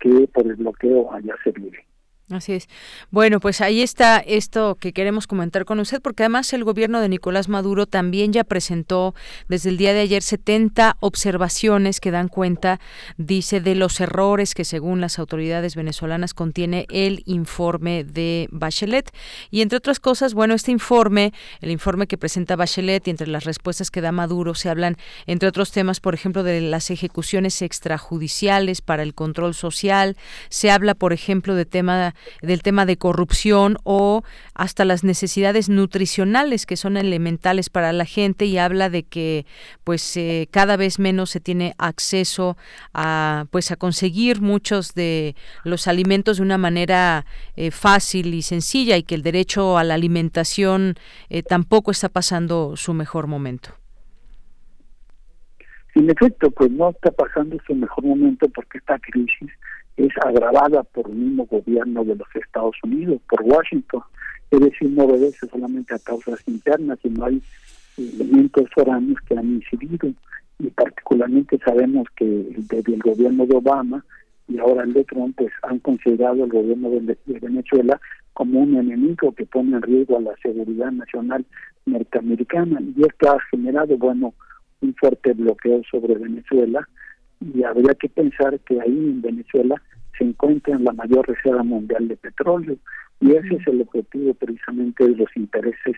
que por el bloqueo allá se vive. Así es. Bueno, pues ahí está esto que queremos comentar con usted, porque además el gobierno de Nicolás Maduro también ya presentó desde el día de ayer 70 observaciones que dan cuenta, dice, de los errores que según las autoridades venezolanas contiene el informe de Bachelet. Y entre otras cosas, bueno, este informe, el informe que presenta Bachelet y entre las respuestas que da Maduro se hablan, entre otros temas, por ejemplo, de las ejecuciones extrajudiciales para el control social, se habla, por ejemplo, de tema del tema de corrupción o hasta las necesidades nutricionales que son elementales para la gente y habla de que pues eh, cada vez menos se tiene acceso a pues a conseguir muchos de los alimentos de una manera eh, fácil y sencilla y que el derecho a la alimentación eh, tampoco está pasando su mejor momento. En efecto, pues no está pasando su mejor momento porque esta crisis es agravada por el mismo gobierno de los Estados Unidos, por Washington. Es decir, no obedece solamente a causas internas, sino hay elementos foráneos que han incidido. Y particularmente sabemos que desde el gobierno de Obama y ahora el de Trump, pues han considerado el gobierno de, Venezuela como un enemigo que pone en riesgo a la seguridad nacional norteamericana. Y esto ha generado, bueno, un fuerte bloqueo sobre Venezuela y habría que pensar que ahí en Venezuela se encuentra la mayor reserva mundial de petróleo y ese es el objetivo precisamente de los intereses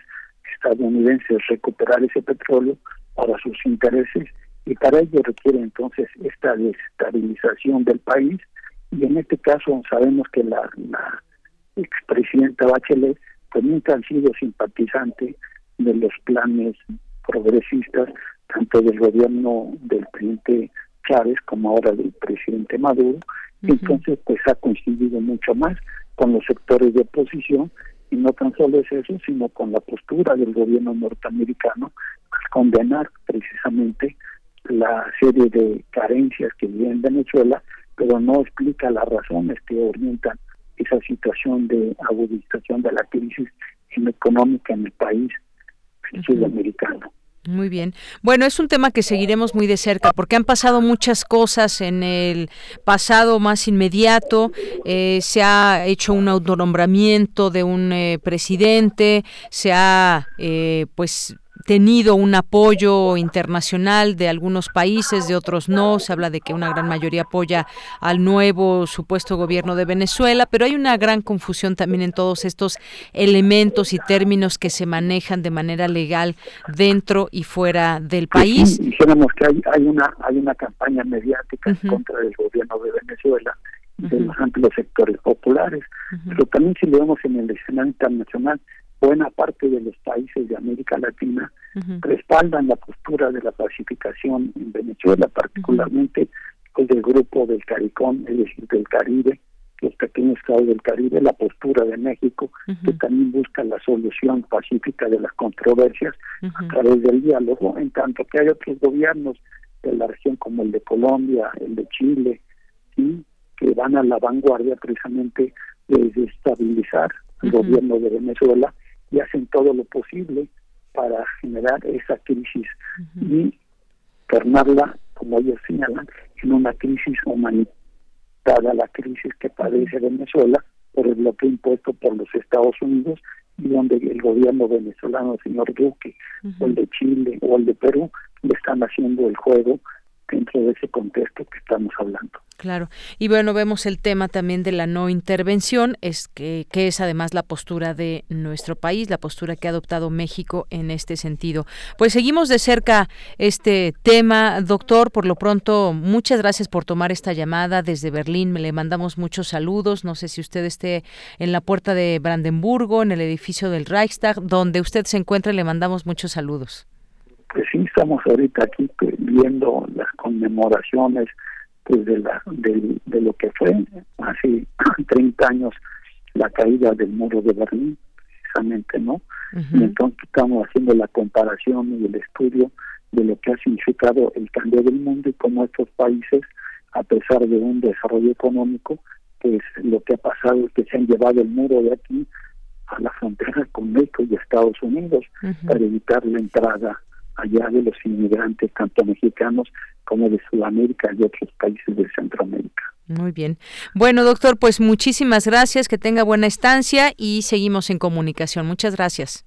estadounidenses, recuperar ese petróleo para sus intereses y para ello requiere entonces esta desestabilización del país y en este caso sabemos que la, la expresidenta Bachelet pues nunca ha sido simpatizante de los planes progresistas tanto del gobierno del presidente Como ahora del presidente Maduro, entonces pues ha coincidido mucho más con los sectores de oposición y no tan solo es eso, sino con la postura del gobierno norteamericano al condenar precisamente la serie de carencias que vive en Venezuela, pero no explica las razones que orientan esa situación de agudización de la crisis económica en el país sudamericano. Muy bien. Bueno, es un tema que seguiremos muy de cerca porque han pasado muchas cosas en el pasado más inmediato. Eh, se ha hecho un autonombramiento de un eh, presidente, se ha, eh, pues, tenido un apoyo internacional de algunos países, de otros no. Se habla de que una gran mayoría apoya al nuevo supuesto gobierno de Venezuela, pero hay una gran confusión también en todos estos elementos y términos que se manejan de manera legal dentro y fuera del país. dijéramos que hay, una hay una campaña mediática contra el gobierno de Venezuela de los amplios sectores populares, pero también si lo vemos en el escenario internacional, buena parte de los países de América Latina respaldan la postura de la pacificación en Venezuela, particularmente el pues, del grupo del CARICOM, es decir, del Caribe, los pequeños estados del Caribe, la postura de México, que también busca la solución pacífica de las controversias a través del diálogo, en tanto que hay otros gobiernos de la región como el de Colombia, el de Chile, que van a la vanguardia precisamente de desestabilizar el gobierno de Venezuela y hacen todo lo posible para generar esa crisis y tornarla, como ellos señalan, en una crisis humanitaria, la crisis que padece Venezuela por el bloqueo impuesto por los Estados Unidos y donde el gobierno venezolano, el señor Duque, o el de Chile o el de Perú, le están haciendo el juego dentro de ese contexto que estamos hablando. Claro. Y bueno, vemos el tema también de la no intervención, es que, que, es además la postura de nuestro país, la postura que ha adoptado México en este sentido. Pues seguimos de cerca este tema, doctor. Por lo pronto, muchas gracias por tomar esta llamada desde Berlín. Le mandamos muchos saludos. No sé si usted esté en la puerta de Brandenburgo, en el edificio del Reichstag, donde usted se encuentra, le mandamos muchos saludos. Pues estamos ahorita aquí viendo las conmemoraciones pues de, la, de, lo que fue hace 30 años la caída del muro de Berlín, precisamente, ¿no? Y entonces estamos haciendo la comparación y el estudio de lo que ha significado el cambio del mundo y cómo estos países, a pesar de un desarrollo económico, pues lo que ha pasado es que se han llevado el muro de aquí a la frontera con México y Estados Unidos para evitar la entrada allá de los inmigrantes, tanto mexicanos como de Sudamérica y otros países de Centroamérica. Muy bien. Bueno, doctor, pues muchísimas gracias, que tenga buena estancia y seguimos en comunicación. Muchas gracias.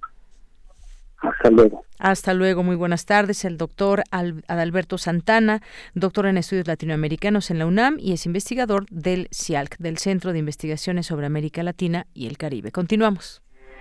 Hasta luego. Hasta luego, muy buenas tardes. El doctor Adalberto Santana, doctor en estudios latinoamericanos en la UNAM y es investigador del CIALC, del Centro de Investigaciones sobre América Latina y el Caribe. Continuamos.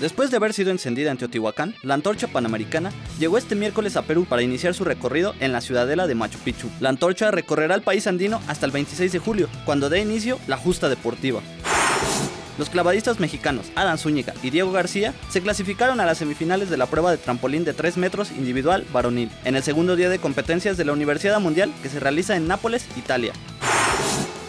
Después de haber sido encendida en Teotihuacán, la antorcha panamericana llegó este miércoles a Perú para iniciar su recorrido en la ciudadela de Machu Picchu. La antorcha recorrerá el país andino hasta el 26 de julio, cuando dé inicio la justa deportiva. Los clavadistas mexicanos Adán Zúñiga y Diego García se clasificaron a las semifinales de la prueba de trampolín de 3 metros individual varonil, en el segundo día de competencias de la Universidad Mundial que se realiza en Nápoles, Italia.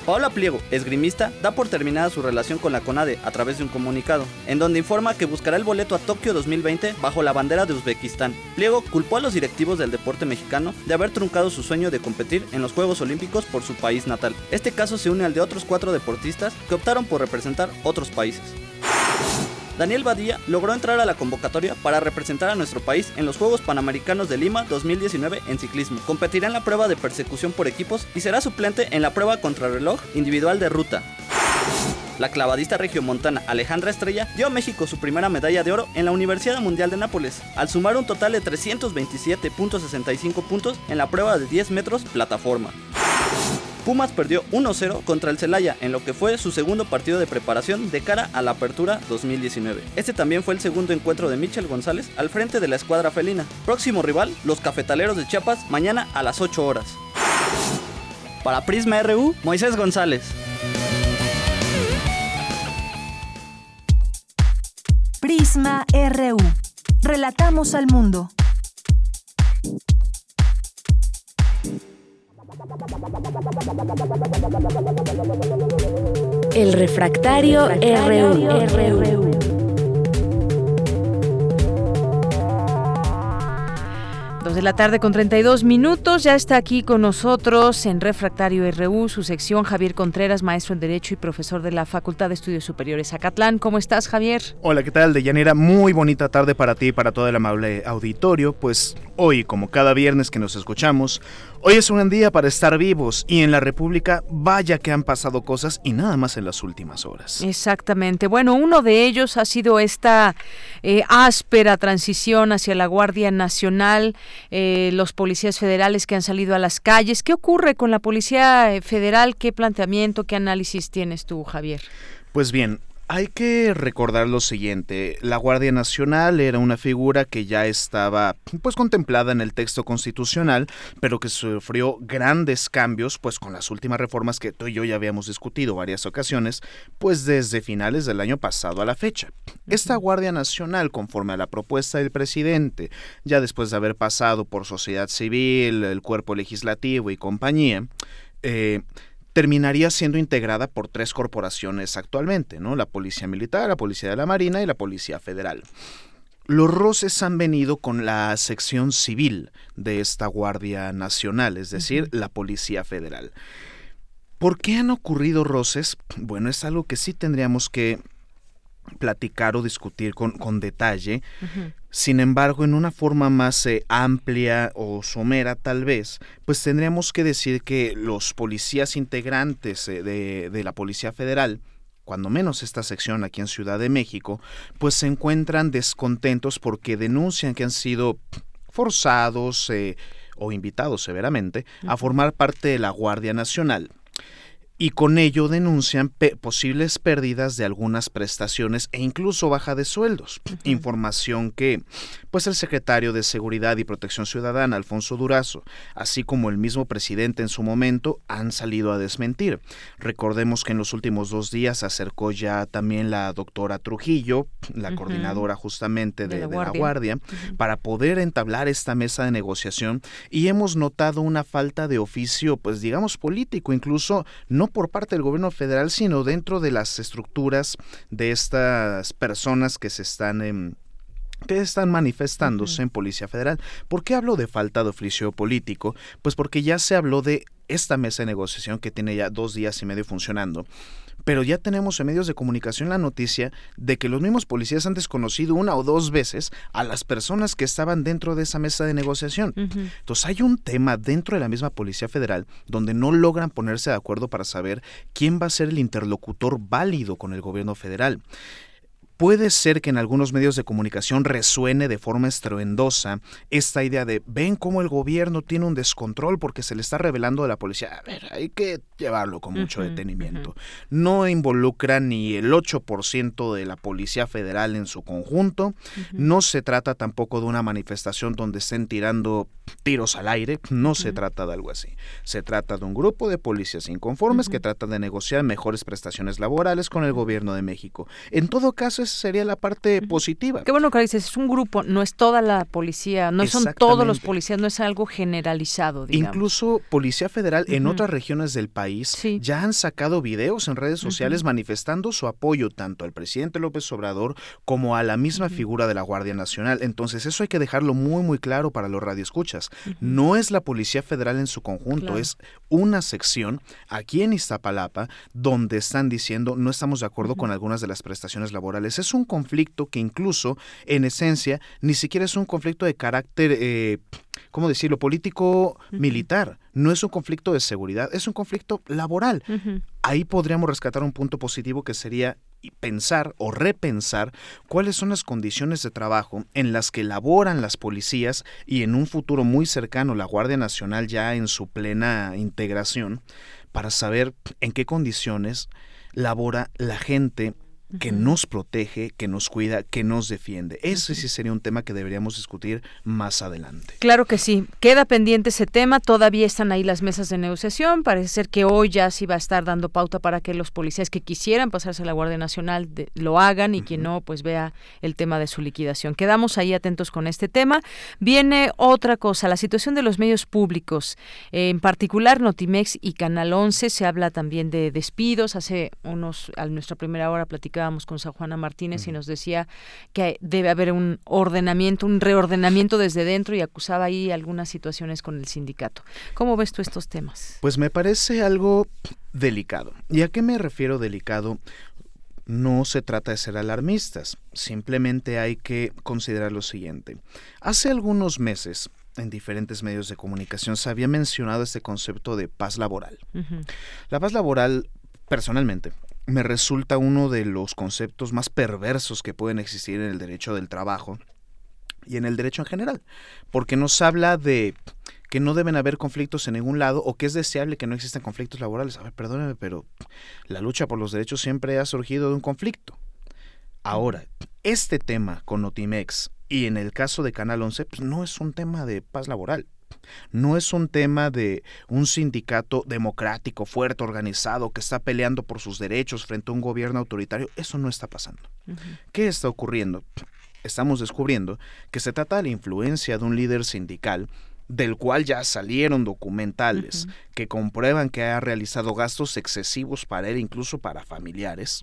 Paola Pliego, esgrimista, da por terminada su relación con la CONADE a través de un comunicado, en donde informa que buscará el boleto a Tokio 2020 bajo la bandera de Uzbekistán. Pliego culpó a los directivos del deporte mexicano de haber truncado su sueño de competir en los Juegos Olímpicos por su país natal. Este caso se une al de otros cuatro deportistas que optaron por representar otros países. Daniel Badía logró entrar a la convocatoria para representar a nuestro país en los Juegos Panamericanos de Lima 2019 en ciclismo. Competirá en la prueba de persecución por equipos y será suplente en la prueba contrarreloj individual de ruta. La clavadista regiomontana Alejandra Estrella dio a México su primera medalla de oro en la Universidad Mundial de Nápoles, al sumar un total de 327.65 puntos en la prueba de 10 metros plataforma. Pumas perdió 1-0 contra el Celaya en lo que fue su segundo partido de preparación de cara a la Apertura 2019. Este también fue el segundo encuentro de Michel González al frente de la escuadra felina. Próximo rival, los Cafetaleros de Chiapas, mañana a las 8 horas. Para Prisma RU, Moisés González. Prisma RU. Relatamos al mundo. El refractario, RU. Dos de la tarde con 32 minutos. Ya está aquí con nosotros en Refractario RU, su sección, Javier Contreras, maestro en Derecho y profesor de la Facultad de Estudios Superiores Acatlán. ¿Cómo estás, Javier? Hola, ¿qué tal? De Llanera, muy bonita tarde para ti y para todo el amable auditorio. Pues hoy, como cada viernes que nos escuchamos, Hoy es un gran día para estar vivos y en la República vaya que han pasado cosas y nada más en las últimas horas. Exactamente. Bueno, uno de ellos ha sido esta eh, áspera transición hacia la Guardia Nacional, eh, los policías federales que han salido a las calles. ¿Qué ocurre con la Policía eh, Federal? ¿Qué planteamiento, qué análisis tienes tú, Javier? Pues bien, hay que recordar lo siguiente, la Guardia Nacional era una figura que ya estaba pues contemplada en el texto constitucional, pero que sufrió grandes cambios pues con las últimas reformas que tú y yo ya habíamos discutido varias ocasiones, pues desde finales del año pasado a la fecha. Esta Guardia Nacional, conforme a la propuesta del presidente, ya después de haber pasado por sociedad civil, el cuerpo legislativo y compañía, eh, terminaría siendo integrada por tres corporaciones actualmente, ¿no? La Policía Militar, la Policía de la Marina y la Policía Federal. Los roces han venido con la sección civil de esta Guardia Nacional, es decir, la Policía Federal. ¿Por qué han ocurrido roces? Bueno, es algo que sí tendríamos que platicar o discutir con, con detalle. Sin embargo, en una forma más eh, amplia o somera tal vez, pues tendríamos que decir que los policías integrantes eh, de, de la Policía Federal, cuando menos esta sección aquí en Ciudad de México, pues se encuentran descontentos porque denuncian que han sido forzados eh, o invitados severamente a formar parte de la Guardia Nacional y con ello denuncian posibles pérdidas de algunas prestaciones e incluso baja de sueldos. Información que, pues el secretario de Seguridad y Protección Ciudadana, Alfonso Durazo, así como el mismo presidente en su momento, han salido a desmentir. Recordemos que en los últimos dos días se acercó ya también la doctora Trujillo, la coordinadora justamente de, la Guardia, para poder entablar esta mesa de negociación y hemos notado una falta de oficio, pues digamos político, incluso no por parte del gobierno federal, sino dentro de las estructuras de estas personas que se están... en que están manifestándose en Policía Federal. ¿Por qué hablo de falta de oficio político? Pues porque ya se habló de esta mesa de negociación que tiene ya dos días y medio funcionando pero ya tenemos en medios de comunicación la noticia de que los mismos policías han desconocido una o dos veces a las personas que estaban dentro de esa mesa de negociación. Entonces hay un tema dentro de la misma Policía Federal donde no logran ponerse de acuerdo para saber quién va a ser el interlocutor válido con el gobierno federal. Puede ser que en algunos medios de comunicación resuene de forma estruendosa esta idea de ven cómo el gobierno tiene un descontrol porque se le está revelando a la policía. A ver, hay que llevarlo con mucho detenimiento. No involucra ni el 8% de la Policía Federal en su conjunto. No se trata tampoco de una manifestación donde estén tirando tiros al aire. No se trata de algo así. Se trata de un grupo de policías inconformes que tratan de negociar mejores prestaciones laborales con el gobierno de México. En todo caso, sería la parte positiva. Qué bueno que dices, es un grupo, no es toda la policía, no son todos los policías, no es algo generalizado. Digamos. Incluso Policía Federal en otras regiones del país ya han sacado videos en redes sociales manifestando su apoyo tanto al presidente López Obrador como a la misma figura de la Guardia Nacional. Entonces eso hay que dejarlo muy muy claro para los radioescuchas. No es la Policía Federal en su conjunto, es una sección aquí en Iztapalapa donde están diciendo no estamos de acuerdo con algunas de las prestaciones laborales es un conflicto que incluso, en esencia, ni siquiera es un conflicto de carácter, eh, ¿cómo decirlo?, político-militar. No es un conflicto de seguridad, es un conflicto laboral. Ahí podríamos rescatar un punto positivo que sería pensar o repensar cuáles son las condiciones de trabajo en las que laboran las policías y en un futuro muy cercano la Guardia Nacional ya en su plena integración para saber en qué condiciones labora la gente que nos protege, que nos cuida, que nos defiende. Ese sí sería un tema que deberíamos discutir más adelante. Claro que sí. Queda pendiente ese tema. Todavía están ahí las mesas de negociación. Parece ser que hoy ya sí va a estar dando pauta para que los policías que quisieran pasarse a la Guardia Nacional lo hagan y quien no, pues vea el tema de su liquidación. Quedamos ahí atentos con este tema. Viene otra cosa, la situación de los medios públicos. en particular, Notimex y Canal 11. Se habla también de despidos. Hace unos, a nuestra primera hora platicamos con San Juana Martínez y nos decía que debe haber un ordenamiento, un reordenamiento desde dentro y acusaba ahí algunas situaciones con el sindicato. ¿Cómo ves tú estos temas? Pues me parece algo delicado. ¿Y a qué me refiero delicado? No se trata de ser alarmistas, simplemente hay que considerar lo siguiente. Hace algunos meses, en diferentes medios de comunicación se había mencionado este concepto de paz laboral. La paz laboral, personalmente, me resulta uno de los conceptos más perversos que pueden existir en el derecho del trabajo y en el derecho en general, porque nos habla de que no deben haber conflictos en ningún lado o que es deseable que no existan conflictos laborales. A ver, perdóneme, pero la lucha por los derechos siempre ha surgido de un conflicto. Ahora, este tema con Notimex y en el caso de Canal 11, pues no es un tema de paz laboral. No es un tema de un sindicato democrático, fuerte, organizado, que está peleando por sus derechos frente a un gobierno autoritario. Eso no está pasando. ¿Qué está ocurriendo? Estamos descubriendo que se trata de la influencia de un líder sindical del cual ya salieron documentales que comprueban que ha realizado gastos excesivos para él, incluso para familiares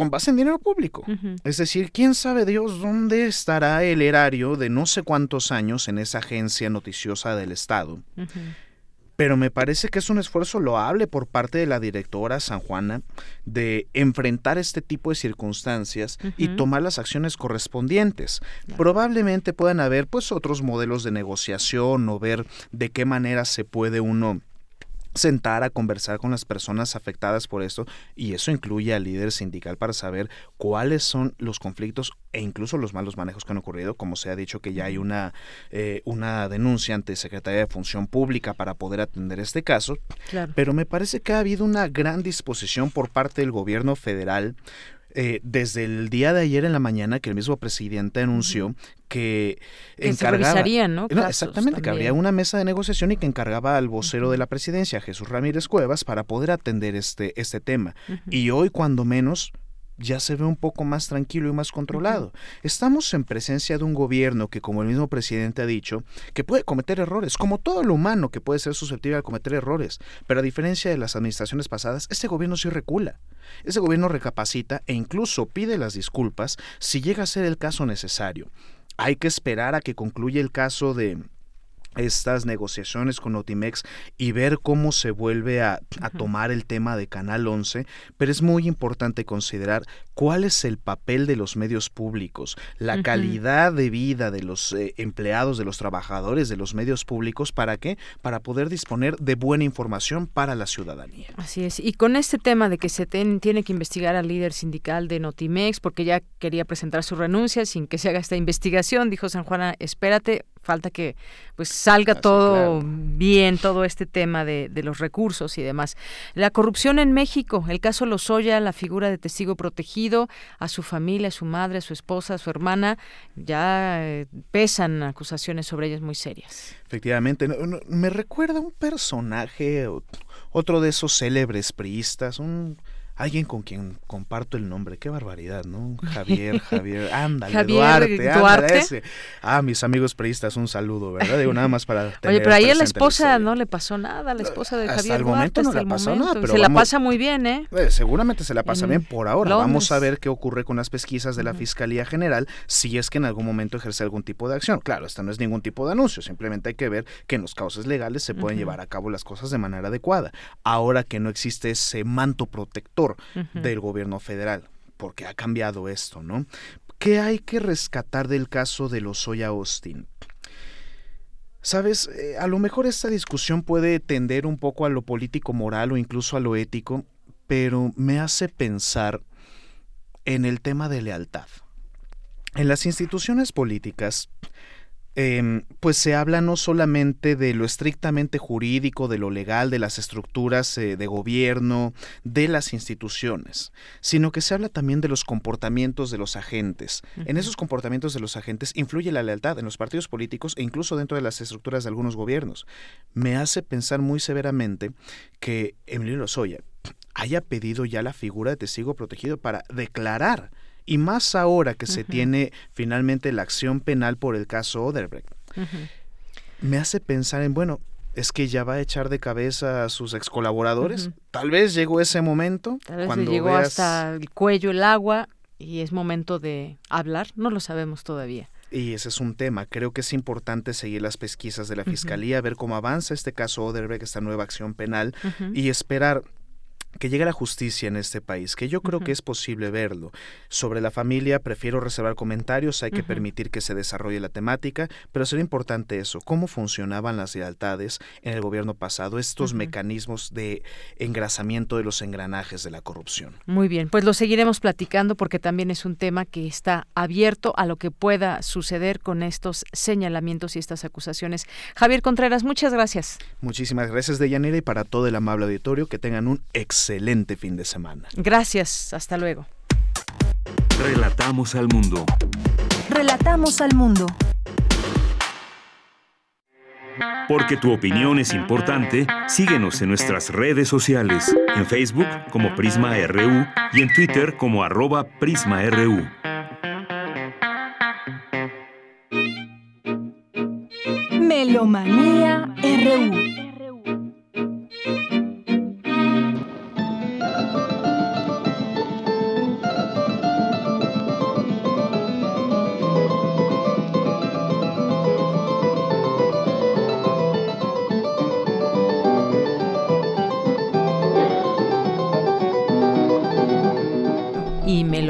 con base en dinero público. Es decir, quién sabe Dios dónde estará el erario de no sé cuántos años en esa agencia noticiosa del Estado. pero me parece que es un esfuerzo loable por parte de la directora San Juana de enfrentar este tipo de circunstancias y tomar las acciones correspondientes. Probablemente puedan haber pues otros modelos de negociación o ver de qué manera se puede uno sentar a conversar con las personas afectadas por esto y eso incluye al líder sindical para saber cuáles son los conflictos e incluso los malos manejos que han ocurrido, como se ha dicho que ya hay una, eh, una denuncia ante Secretaría de Función Pública para poder atender este caso, pero me parece que ha habido una gran disposición por parte del gobierno federal eh, desde el día de ayer en la mañana que el mismo presidente anunció que, encargaba, ¿no? exactamente, que habría una mesa de negociación y que encargaba al vocero de la presidencia, Jesús Ramírez Cuevas, para poder atender este, este tema. Y hoy, cuando menos, ya se ve un poco más tranquilo y más controlado. Estamos en presencia de un gobierno que, como el mismo presidente ha dicho, que puede cometer errores, como todo lo humano que puede ser susceptible a cometer errores. Pero a diferencia de las administraciones pasadas, este gobierno sí recula. Ese gobierno recapacita e incluso pide las disculpas si llega a ser el caso necesario. Hay que esperar a que concluya el caso de estas negociaciones con Notimex y ver cómo se vuelve a, tomar el tema de Canal 11, pero es muy importante considerar cuál es el papel de los medios públicos, la calidad de vida de los eh, empleados, de los trabajadores de los medios públicos, ¿para qué? Para poder disponer de buena información para la ciudadanía. Así es, y con este tema de que se tiene que investigar al líder sindical de Notimex, porque ya quería presentar su renuncia sin que se haga esta investigación, dijo San Juana, espérate, falta que pues salga todo bien, todo este tema de, de, los recursos y demás. La corrupción en México, el caso Lozoya, la figura de testigo protegido, a su familia, a su madre, a su esposa, a su hermana, ya eh, pesan acusaciones sobre ellas muy serias. Efectivamente, me recuerda un personaje, otro de esos célebres priistas, un alguien con quien comparto el nombre, qué barbaridad, ¿no? Javier, Javier, ándale, Duarte, Duarte. Ese. Ah, mis amigos periodistas, un saludo, ¿verdad? Digo, nada más para tener Oye, pero ahí a la esposa no le pasó nada, la esposa de Javier hasta el momento no le pasó nada, pero se la pasa muy bien, ¿eh? ¿eh? Seguramente se la pasa bien por ahora. Vamos a ver qué ocurre con las pesquisas de la Fiscalía General si es que en algún momento ejerce algún tipo de acción. Claro, esto no es ningún tipo de anuncio, simplemente hay que ver que en los causas legales se pueden llevar a cabo las cosas de manera adecuada. Ahora que no existe ese manto protector del gobierno federal, porque ha cambiado esto, ¿no? ¿Qué hay que rescatar del caso de los Lozoya Austin? Sabes, eh, a lo mejor esta discusión puede tender un poco a lo político moral o incluso a lo ético, pero me hace pensar en el tema de lealtad. En las instituciones políticas, Em, pues se habla no solamente de lo estrictamente jurídico, de lo legal, de las estructuras eh, de gobierno, de las instituciones, sino que se habla también de los comportamientos de los agentes. En esos comportamientos de los agentes influye la lealtad en los partidos políticos e incluso dentro de las estructuras de algunos gobiernos. Me hace pensar muy severamente que Emilio Lozoya haya pedido ya la figura de testigo protegido para declarar y más ahora que se tiene finalmente la acción penal por el caso Oderbrecht. Me hace pensar en, bueno, es que ya va a echar de cabeza a sus ex colaboradores. Tal vez llegó ese momento. Tal vez llegó hasta el cuello el agua y es momento de hablar. No lo sabemos todavía. Y ese es un tema. Creo que es importante seguir las pesquisas de la Fiscalía, ver cómo avanza este caso Oderbrecht, esta nueva acción penal, y esperar que llegue la justicia en este país, que yo creo que es posible verlo. Sobre la familia prefiero reservar comentarios, hay que permitir que se desarrolle la temática, pero sería importante eso, cómo funcionaban las lealtades en el gobierno pasado, estos mecanismos de engrasamiento de los engranajes de la corrupción. Muy bien, pues lo seguiremos platicando porque también es un tema que está abierto a lo que pueda suceder con estos señalamientos y estas acusaciones. Javier Contreras, muchas gracias. Muchísimas gracias, Deyanira, y para todo el amable auditorio, que tengan un ex excelente fin de semana. Gracias, hasta luego. Relatamos al mundo. Relatamos al mundo. Porque tu opinión es importante, síguenos en nuestras redes sociales, en Facebook como Prisma RU y en Twitter como arroba PrismaRU. Melomanía RU.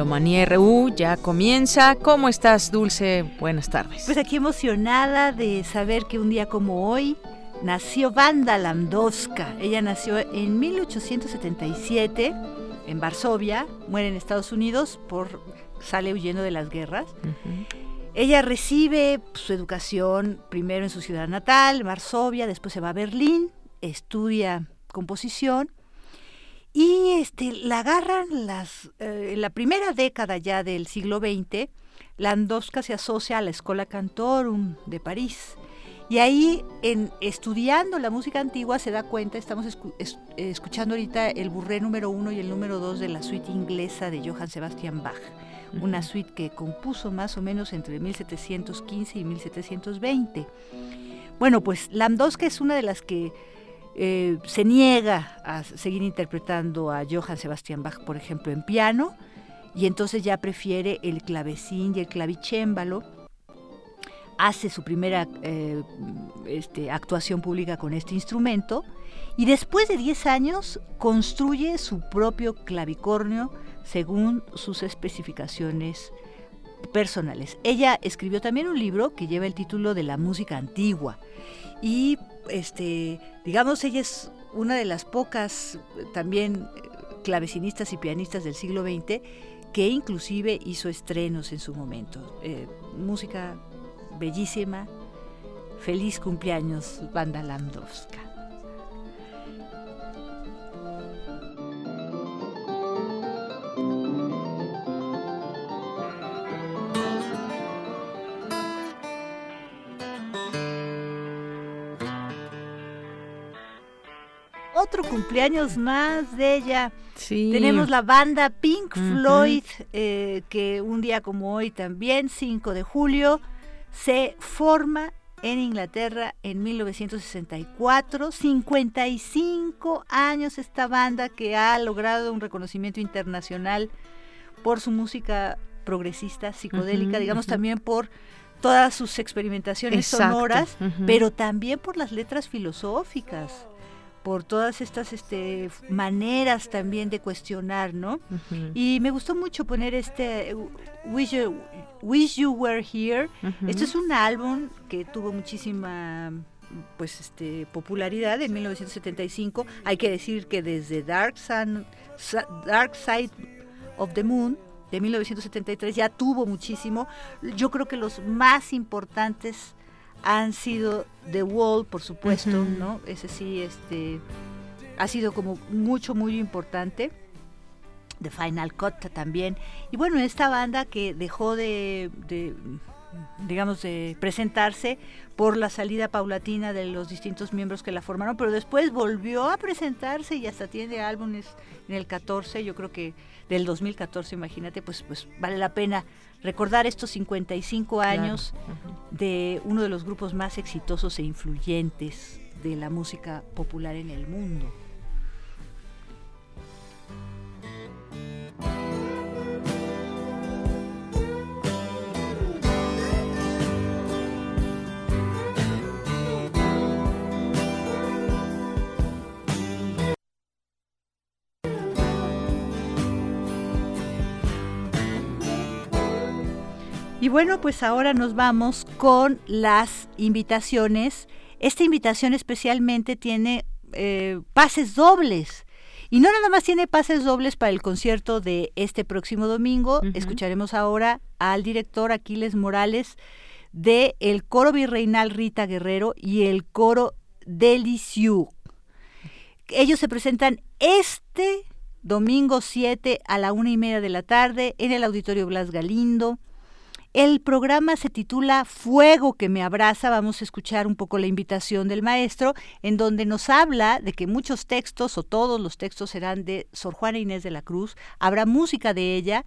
Manía RU ya comienza. ¿Cómo estás, Dulce? Buenas tardes. Pues aquí emocionada de saber que un día como hoy nació Wanda Landowska. Ella nació en 1877 en Varsovia, muere en Estados Unidos por sale huyendo de las guerras. Ella recibe su educación primero en su ciudad natal, Varsovia, después se va a Berlín, estudia composición y este, la agarran las, eh, en la primera década ya del siglo XX, Landowska se asocia a la Escola Cantorum de París. Y ahí, en, estudiando la música antigua, se da cuenta, estamos escuchando ahorita el burré número uno y el número dos de la suite inglesa de Johann Sebastian Bach, una suite que compuso más o menos entre 1715 y 1720. Bueno, pues Landowska es una de las que eh, se niega a seguir interpretando a Johann Sebastian Bach, por ejemplo, en piano, y entonces ya prefiere el clavecín y el clavicémbalo. Hace su primera eh, este, actuación pública con este instrumento y después de 10 años construye su propio clavicornio según sus especificaciones personales. Ella escribió también un libro que lleva el título de La música antigua y este, digamos, ella es una de las pocas también clavecinistas y pianistas del siglo XX que inclusive hizo estrenos en su momento. Eh, música bellísima. Feliz cumpleaños, Banda Landowska. Otro cumpleaños más de ella. Tenemos la banda Pink Floyd, eh, que un día como hoy también, 5 de julio, se forma en Inglaterra en 1964. 55 años esta banda que ha logrado un reconocimiento internacional por su música progresista, psicodélica, digamos también por todas sus experimentaciones sonoras, pero también por las letras filosóficas por todas estas este, maneras también de cuestionar, ¿no? Y me gustó mucho poner este Wish You, Wish you Were Here. Este es un álbum que tuvo muchísima pues este popularidad en 1975. Hay que decir que desde Dark, Sun, Dark Side of the Moon de 1973 ya tuvo muchísimo. Yo creo que los más importantes han sido The Wall, por supuesto, ¿no? Ese sí, este, ha sido como mucho, muy importante. The Final Cut también. Y bueno, esta banda que dejó de, de, digamos, de presentarse por la salida paulatina de los distintos miembros que la formaron, pero después volvió a presentarse y hasta tiene álbumes en el 14, yo creo que del 2014, imagínate, pues, pues vale la pena recordar estos 55 años de uno de los grupos más exitosos e influyentes de la música popular en el mundo. Y bueno, pues ahora nos vamos con las invitaciones. Esta invitación especialmente tiene eh, pases dobles. Y no nada más tiene pases dobles para el concierto de este próximo domingo. Escucharemos ahora al director Aquiles Morales de el coro virreinal Rita Guerrero y el coro Deliciu. Ellos se presentan este domingo 7 a la una y media de la tarde en el Auditorio Blas Galindo. El programa se titula Fuego que me abraza. Vamos a escuchar un poco la invitación del maestro, en donde nos habla de que muchos textos o todos los textos serán de Sor Juana Inés de la Cruz. Habrá música de ella.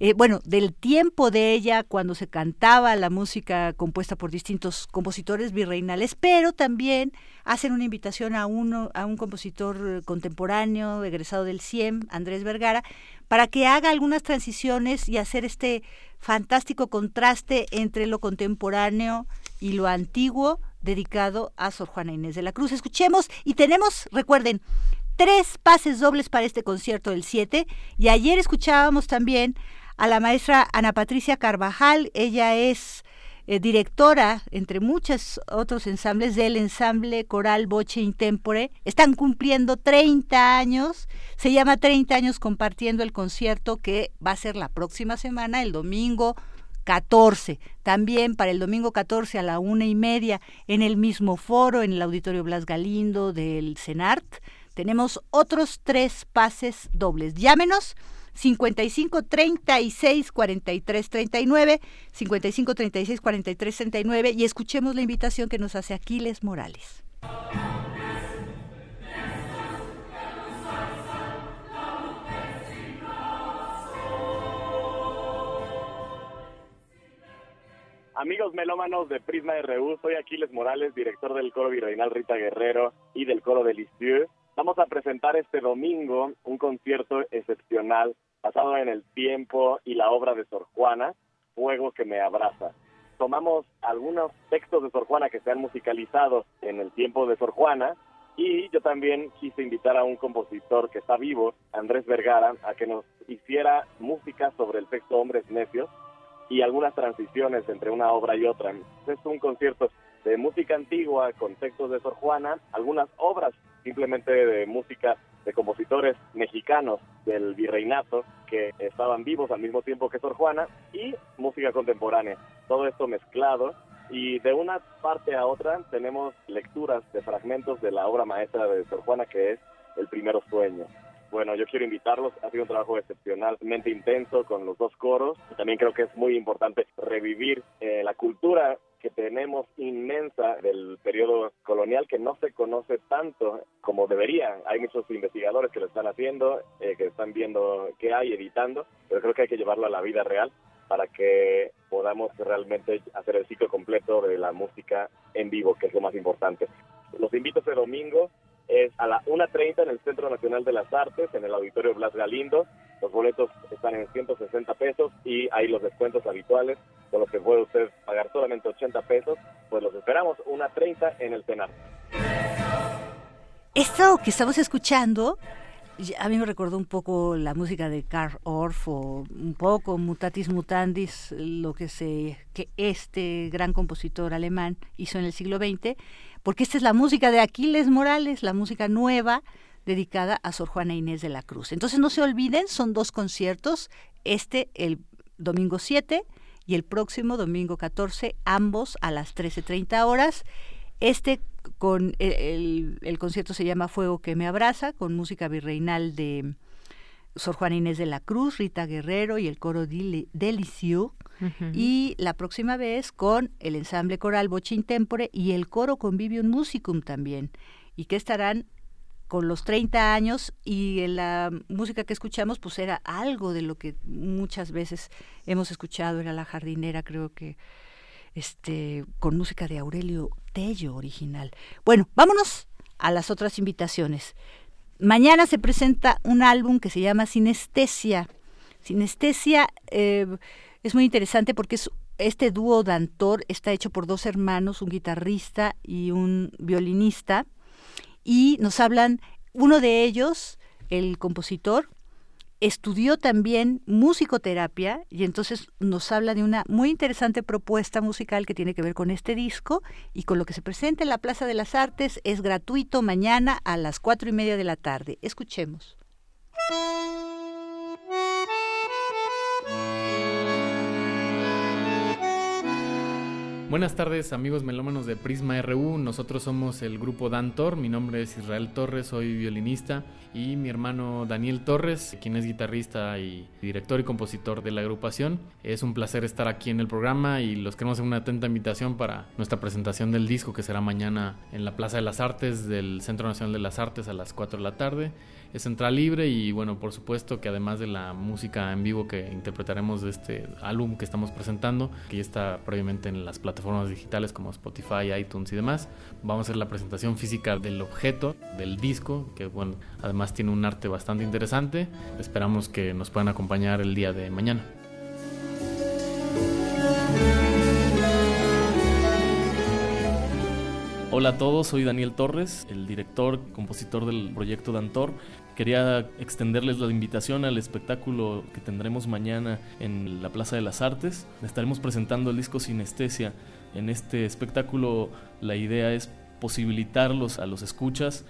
Eh, bueno, del tiempo de ella cuando se cantaba la música compuesta por distintos compositores virreinales, pero también hacen una invitación a uno, a un compositor contemporáneo, egresado del CIEM, Andrés Vergara, para que haga algunas transiciones y hacer este fantástico contraste entre lo contemporáneo y lo antiguo dedicado a Sor Juana Inés de la Cruz. Escuchemos y tenemos, recuerden, tres pases dobles para este concierto del 7 y ayer escuchábamos también a la maestra Ana Patricia Carvajal. Ella es eh, directora, entre muchos otros ensambles, del ensamble coral Boche Intempore. Están cumpliendo 30 años. Se llama 30 años compartiendo el concierto que va a ser la próxima semana, el domingo 14. También para el domingo 14 a la una y media en el mismo foro, en el Auditorio Blas Galindo del CENART. Tenemos otros tres pases dobles. Llámenos 55 36 43 39, 55 36 43 39 y escuchemos la invitación que nos hace Aquiles Morales. Amigos melómanos de Prisma RU, soy Aquiles Morales, director del coro virreinal Rita Guerrero y del coro de Lisieux. Vamos a presentar este domingo un concierto excepcional basado en el tiempo y la obra de Sor Juana, Fuego que me abraza. Tomamos algunos textos de Sor Juana que se han musicalizado en el tiempo de Sor Juana y yo también quise invitar a un compositor que está vivo, Andrés Vergara, a que nos hiciera música sobre el texto Hombres Necios y algunas transiciones entre una obra y otra. Es un concierto de música antigua con textos de Sor Juana, algunas obras simplemente de música de compositores mexicanos del virreinato que estaban vivos al mismo tiempo que Sor Juana y música contemporánea. Todo esto mezclado y de una parte a otra tenemos lecturas de fragmentos de la obra maestra de Sor Juana que es El primero sueño. Bueno, yo quiero invitarlos, ha sido un trabajo excepcionalmente intenso con los dos coros. También creo que es muy importante revivir eh, la cultura que tenemos inmensa del periodo colonial que no se conoce tanto como debería. Hay muchos investigadores que lo están haciendo, eh, que están viendo qué hay, editando, pero creo que hay que llevarlo a la vida real para que podamos realmente hacer el ciclo completo de la música en vivo, que es lo más importante. Los invito este domingo es a la 1.30 en el Centro Nacional de las Artes, en el Auditorio Blas Galindo. Los boletos están en 160 pesos y hay los descuentos habituales, con los que puede usted pagar solamente 80 pesos. Pues los esperamos, 1.30 en el Senado. Esto que estamos escuchando a mí me recordó un poco la música de Karl Orff o un poco Mutatis Mutandis, lo que se que este gran compositor alemán hizo en el siglo XX porque esta es la música de Aquiles Morales, la música nueva dedicada a Sor Juana Inés de la Cruz. Entonces no se olviden, son dos conciertos, este el domingo 7 y el próximo domingo 14, ambos a las 13.30 horas. Este con el, concierto se llama Fuego que me abraza, con música virreinal de Sor Juana Inés de la Cruz, Rita Guerrero y el coro Delicieux. Y la próxima vez con el ensamble coral Bochin Tempore y el coro Convivium Musicum también. Y que estarán con los 30 años y la música que escuchamos pues era algo de lo que muchas veces hemos escuchado, era la jardinera creo que este con música de Aurelio Tello original. Bueno, vámonos a las otras invitaciones. Mañana se presenta un álbum que se llama Sinestesia. Sinestesia eh, es muy interesante porque es este dúo Dantor está hecho por dos hermanos, un guitarrista y un violinista, y nos hablan, uno de ellos, el compositor, estudió también musicoterapia y entonces nos habla de una muy interesante propuesta musical que tiene que ver con este disco y con lo que se presenta en la Plaza de las Artes. Es gratuito mañana a las cuatro y media de la tarde. Escuchemos. Buenas tardes amigos melómanos de Prisma RU, nosotros somos el grupo Dantor, mi nombre es Israel Torres, soy violinista y mi hermano Daniel Torres, quien es guitarrista y director y compositor de la agrupación. Es un placer estar aquí en el programa y los queremos hacer una atenta invitación para nuestra presentación del disco que será mañana en la Plaza de las Artes del Centro Nacional de las Artes a las 4 de la tarde es central libre y bueno, por supuesto que además de la música en vivo que interpretaremos de este álbum que estamos presentando, que ya está previamente en las plataformas digitales como Spotify, iTunes y demás, vamos a hacer la presentación física del objeto, del disco, que bueno, además tiene un arte bastante interesante. Esperamos que nos puedan acompañar el día de mañana. Hola a todos, soy Daniel Torres, el director, compositor del proyecto Dantor Quería extenderles la invitación al espectáculo que tendremos mañana en la Plaza de las Artes. Estaremos presentando el disco Sinestesia. En este espectáculo la idea es posibilitarlos a los escuchas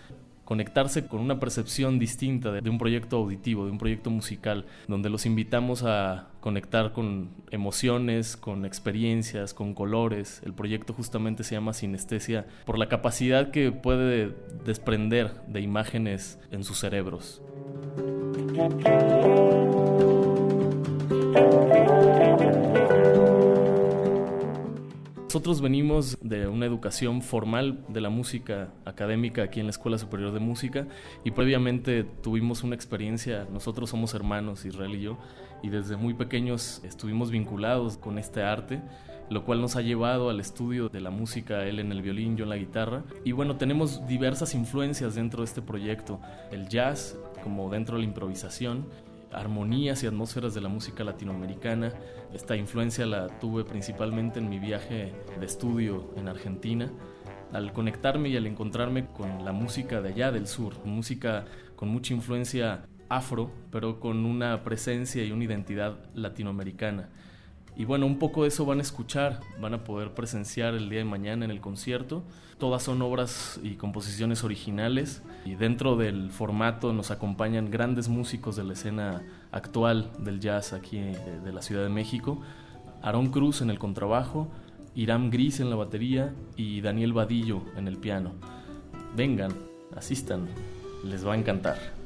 conectarse con una percepción distinta de, un proyecto auditivo, de un proyecto musical, donde los invitamos a conectar con emociones, con experiencias, con colores. El proyecto justamente se llama Sinestesia por la capacidad que puede desprender de imágenes en sus cerebros. Nosotros venimos de una educación formal de la música académica aquí en la Escuela Superior de Música y previamente tuvimos una experiencia, nosotros somos hermanos, Israel y yo, y desde muy pequeños estuvimos vinculados con este arte lo cual nos ha llevado al estudio de la música, él en el violín, yo en la guitarra. Y bueno, tenemos diversas influencias dentro de este proyecto, el jazz como dentro de la improvisación, armonías y atmósferas de la música latinoamericana. Esta influencia la tuve principalmente en mi viaje de estudio en Argentina. Al conectarme y al encontrarme con la música de allá del sur, música con mucha influencia afro, pero con una presencia y una identidad latinoamericana. Y bueno, un poco de eso van a escuchar, van a poder presenciar el día de mañana en el concierto. Todas son obras y composiciones originales y dentro del formato nos acompañan grandes músicos de la escena actual del jazz aquí de, la Ciudad de México. Aarón Cruz en el contrabajo, Iram Gris en la batería y Daniel Vadillo en el piano. Vengan, asistan, les va a encantar.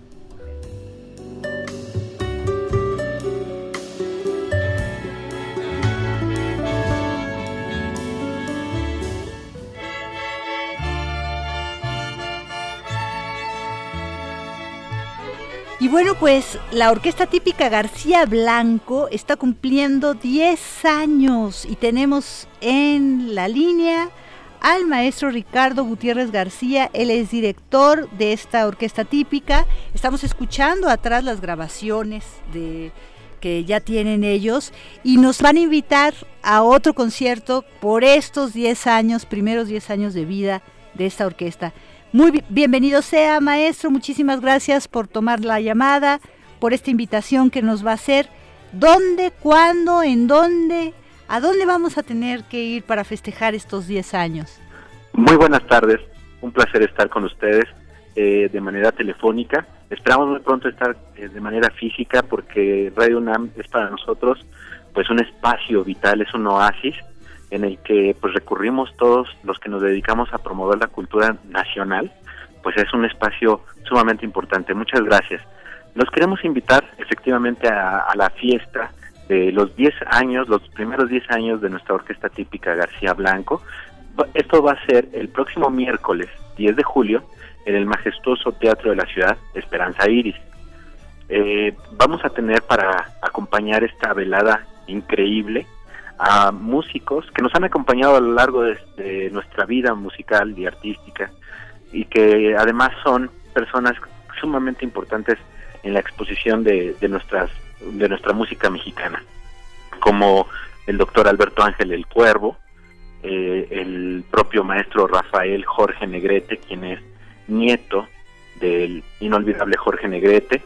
Bueno, pues la orquesta típica García Blanco está cumpliendo 10 años y tenemos en la línea al maestro Ricardo Gutiérrez García. Él es director de esta orquesta típica. Estamos escuchando atrás las grabaciones de que ya tienen ellos y nos van a invitar a otro concierto por estos 10 años, primeros 10 años de vida de esta orquesta. Muy bienvenido sea, maestro. Muchísimas gracias por tomar la llamada, por esta invitación que nos va a hacer. ¿Dónde, cuándo, en dónde? ¿A dónde vamos a tener que ir para festejar estos 10 años? Muy buenas tardes. Un placer estar con ustedes eh, de manera telefónica. Esperamos muy pronto estar eh, de manera física porque Radio UNAM es para nosotros pues un espacio vital, es un oasis en el que pues recurrimos todos los que nos dedicamos a promover la cultura nacional, pues es un espacio sumamente importante. Muchas gracias. Los queremos invitar efectivamente a, la fiesta de los 10 años, los primeros 10 años de nuestra orquesta típica García Blanco. Esto va a ser el próximo miércoles 10 de julio en el majestuoso Teatro de la Ciudad, Esperanza Iris. Eh, vamos a tener para acompañar esta velada increíble a músicos que nos han acompañado a lo largo de, nuestra vida musical y artística y que además son personas sumamente importantes en la exposición de, nuestras de nuestra música mexicana como el doctor Alberto Ángel el Cuervo eh, el propio maestro Rafael Jorge Negrete quien es nieto del inolvidable Jorge Negrete.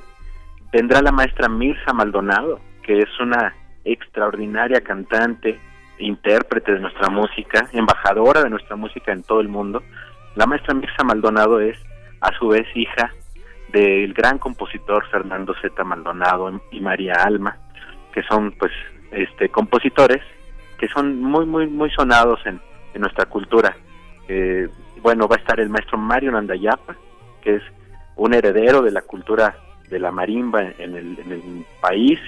Vendrá la maestra Mirza Maldonado que es una extraordinaria cantante, intérprete de nuestra música, embajadora de nuestra música en todo el mundo. La maestra Mirza Maldonado es, a su vez, hija del gran compositor Fernando Z. Maldonado y María Alma, que son, pues, este, compositores que son muy, muy, muy sonados en, nuestra cultura. Eh, bueno, va a estar el maestro Mario Nandayapa, que es un heredero de la cultura de la marimba en el, en el país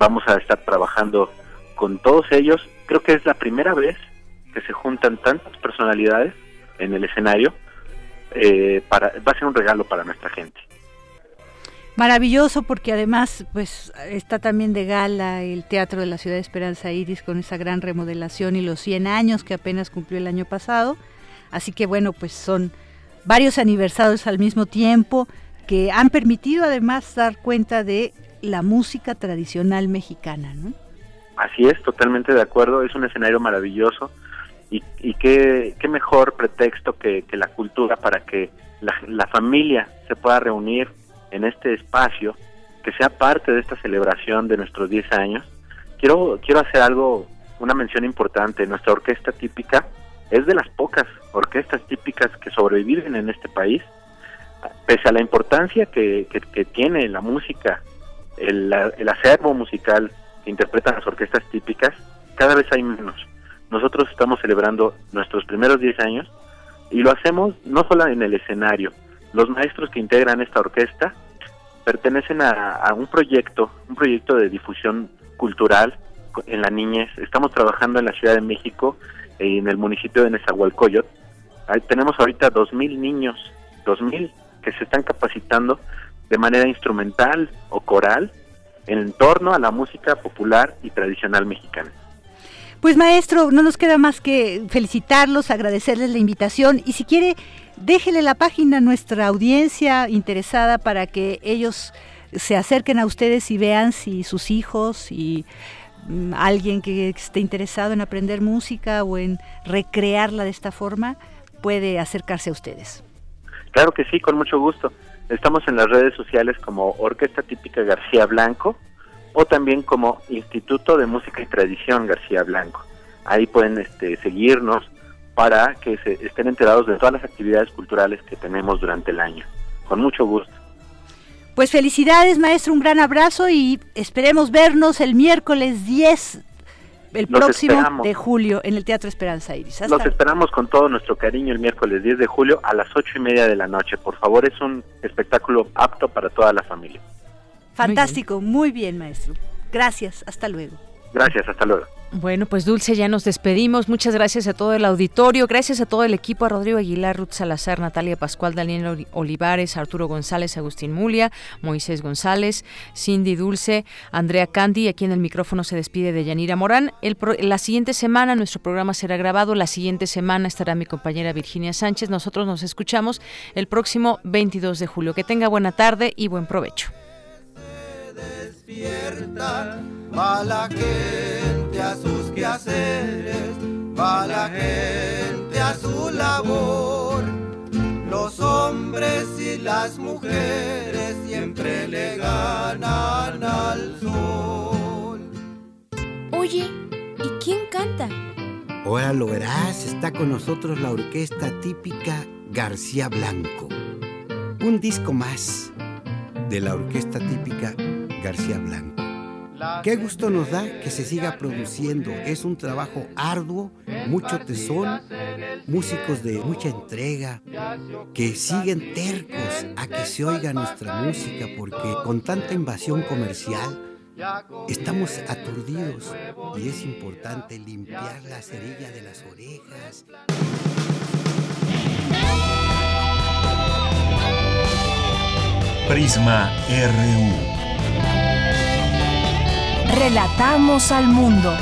vamos a estar trabajando con todos ellos. Creo que es la primera vez que se juntan tantas personalidades en el escenario. Eh, para, va a ser un regalo para nuestra gente. Maravilloso porque además pues está también de gala el Teatro de la Ciudad de Esperanza Iris con esa gran remodelación y los 100 años que apenas cumplió el año pasado. Así que bueno, pues son varios aniversarios al mismo tiempo que han permitido además dar cuenta de la música tradicional mexicana, ¿no? Así es, totalmente de acuerdo, es un escenario maravilloso y, qué, mejor pretexto que, la cultura para que la, familia se pueda reunir en este espacio, que sea parte de esta celebración de nuestros 10 años. Quiero, quiero hacer algo, una mención importante. Nuestra orquesta típica es de las pocas orquestas típicas que sobreviven en este país, pese a la importancia que, que, tiene la música, el, el acervo musical que interpretan las orquestas típicas, cada vez hay menos. Nosotros estamos celebrando nuestros primeros 10 años y lo hacemos no solo en el escenario. Los maestros que integran esta orquesta pertenecen a, un proyecto, un proyecto de difusión cultural en la niñez. Estamos trabajando en la Ciudad de México, en el municipio de Nezahualcóyotl. Ahí tenemos ahorita 2.000 niños, 2.000 que se están capacitando de manera instrumental o coral en torno a la música popular y tradicional mexicana. Pues maestro, no nos queda más que felicitarlos, agradecerles la invitación y si quiere, déjele la página a nuestra audiencia interesada para que ellos se acerquen a ustedes y vean si sus hijos y mm, alguien que esté interesado en aprender música o en recrearla de esta forma puede acercarse a ustedes. Claro que sí, con mucho gusto. Estamos en las redes sociales como Orquesta Típica García Blanco o también como Instituto de Música y Tradición García Blanco. Ahí pueden este, seguirnos para que se estén enterados de todas las actividades culturales que tenemos durante el año. Con mucho gusto. Pues felicidades, maestro, un gran abrazo y esperemos vernos el miércoles 10, el próximo de julio, en el Teatro Esperanza Iris. Los esperamos con todo nuestro cariño el miércoles 10 de julio a las ocho y media de la noche. Por favor, es un espectáculo apto para toda la familia. Fantástico, muy bien, maestro. Gracias, hasta luego. Gracias, hasta luego. Bueno, pues Dulce, ya nos despedimos. Muchas gracias a todo el auditorio, gracias a todo el equipo, a Rodrigo Aguilar, Ruth Salazar, Natalia Pascual, Daniel Olivares, Arturo González, Agustín Mulia, Moisés González, Cindy Dulce, Andrea Candy. Aquí en el micrófono se despide de Yanira Morán. El la siguiente semana nuestro programa será grabado. La siguiente semana estará mi compañera Virginia Sánchez. Nosotros nos escuchamos el próximo 22 de julio. Que tenga buena tarde y buen provecho va la gente a sus quehaceres, va la gente a su labor. Los hombres y las mujeres siempre le ganan al sol. Oye, ¿y quién canta? Ahora lo verás, está con nosotros la orquesta típica García Blanco. Un disco más de la orquesta típica García Blanco. Qué gusto nos da que se siga produciendo. Es un trabajo arduo, mucho tesón, músicos de mucha entrega, que siguen tercos a que se oiga nuestra música, porque con tanta invasión comercial estamos aturdidos y es importante limpiar la cerilla de las orejas. Prisma RU. Relatamos al mundo.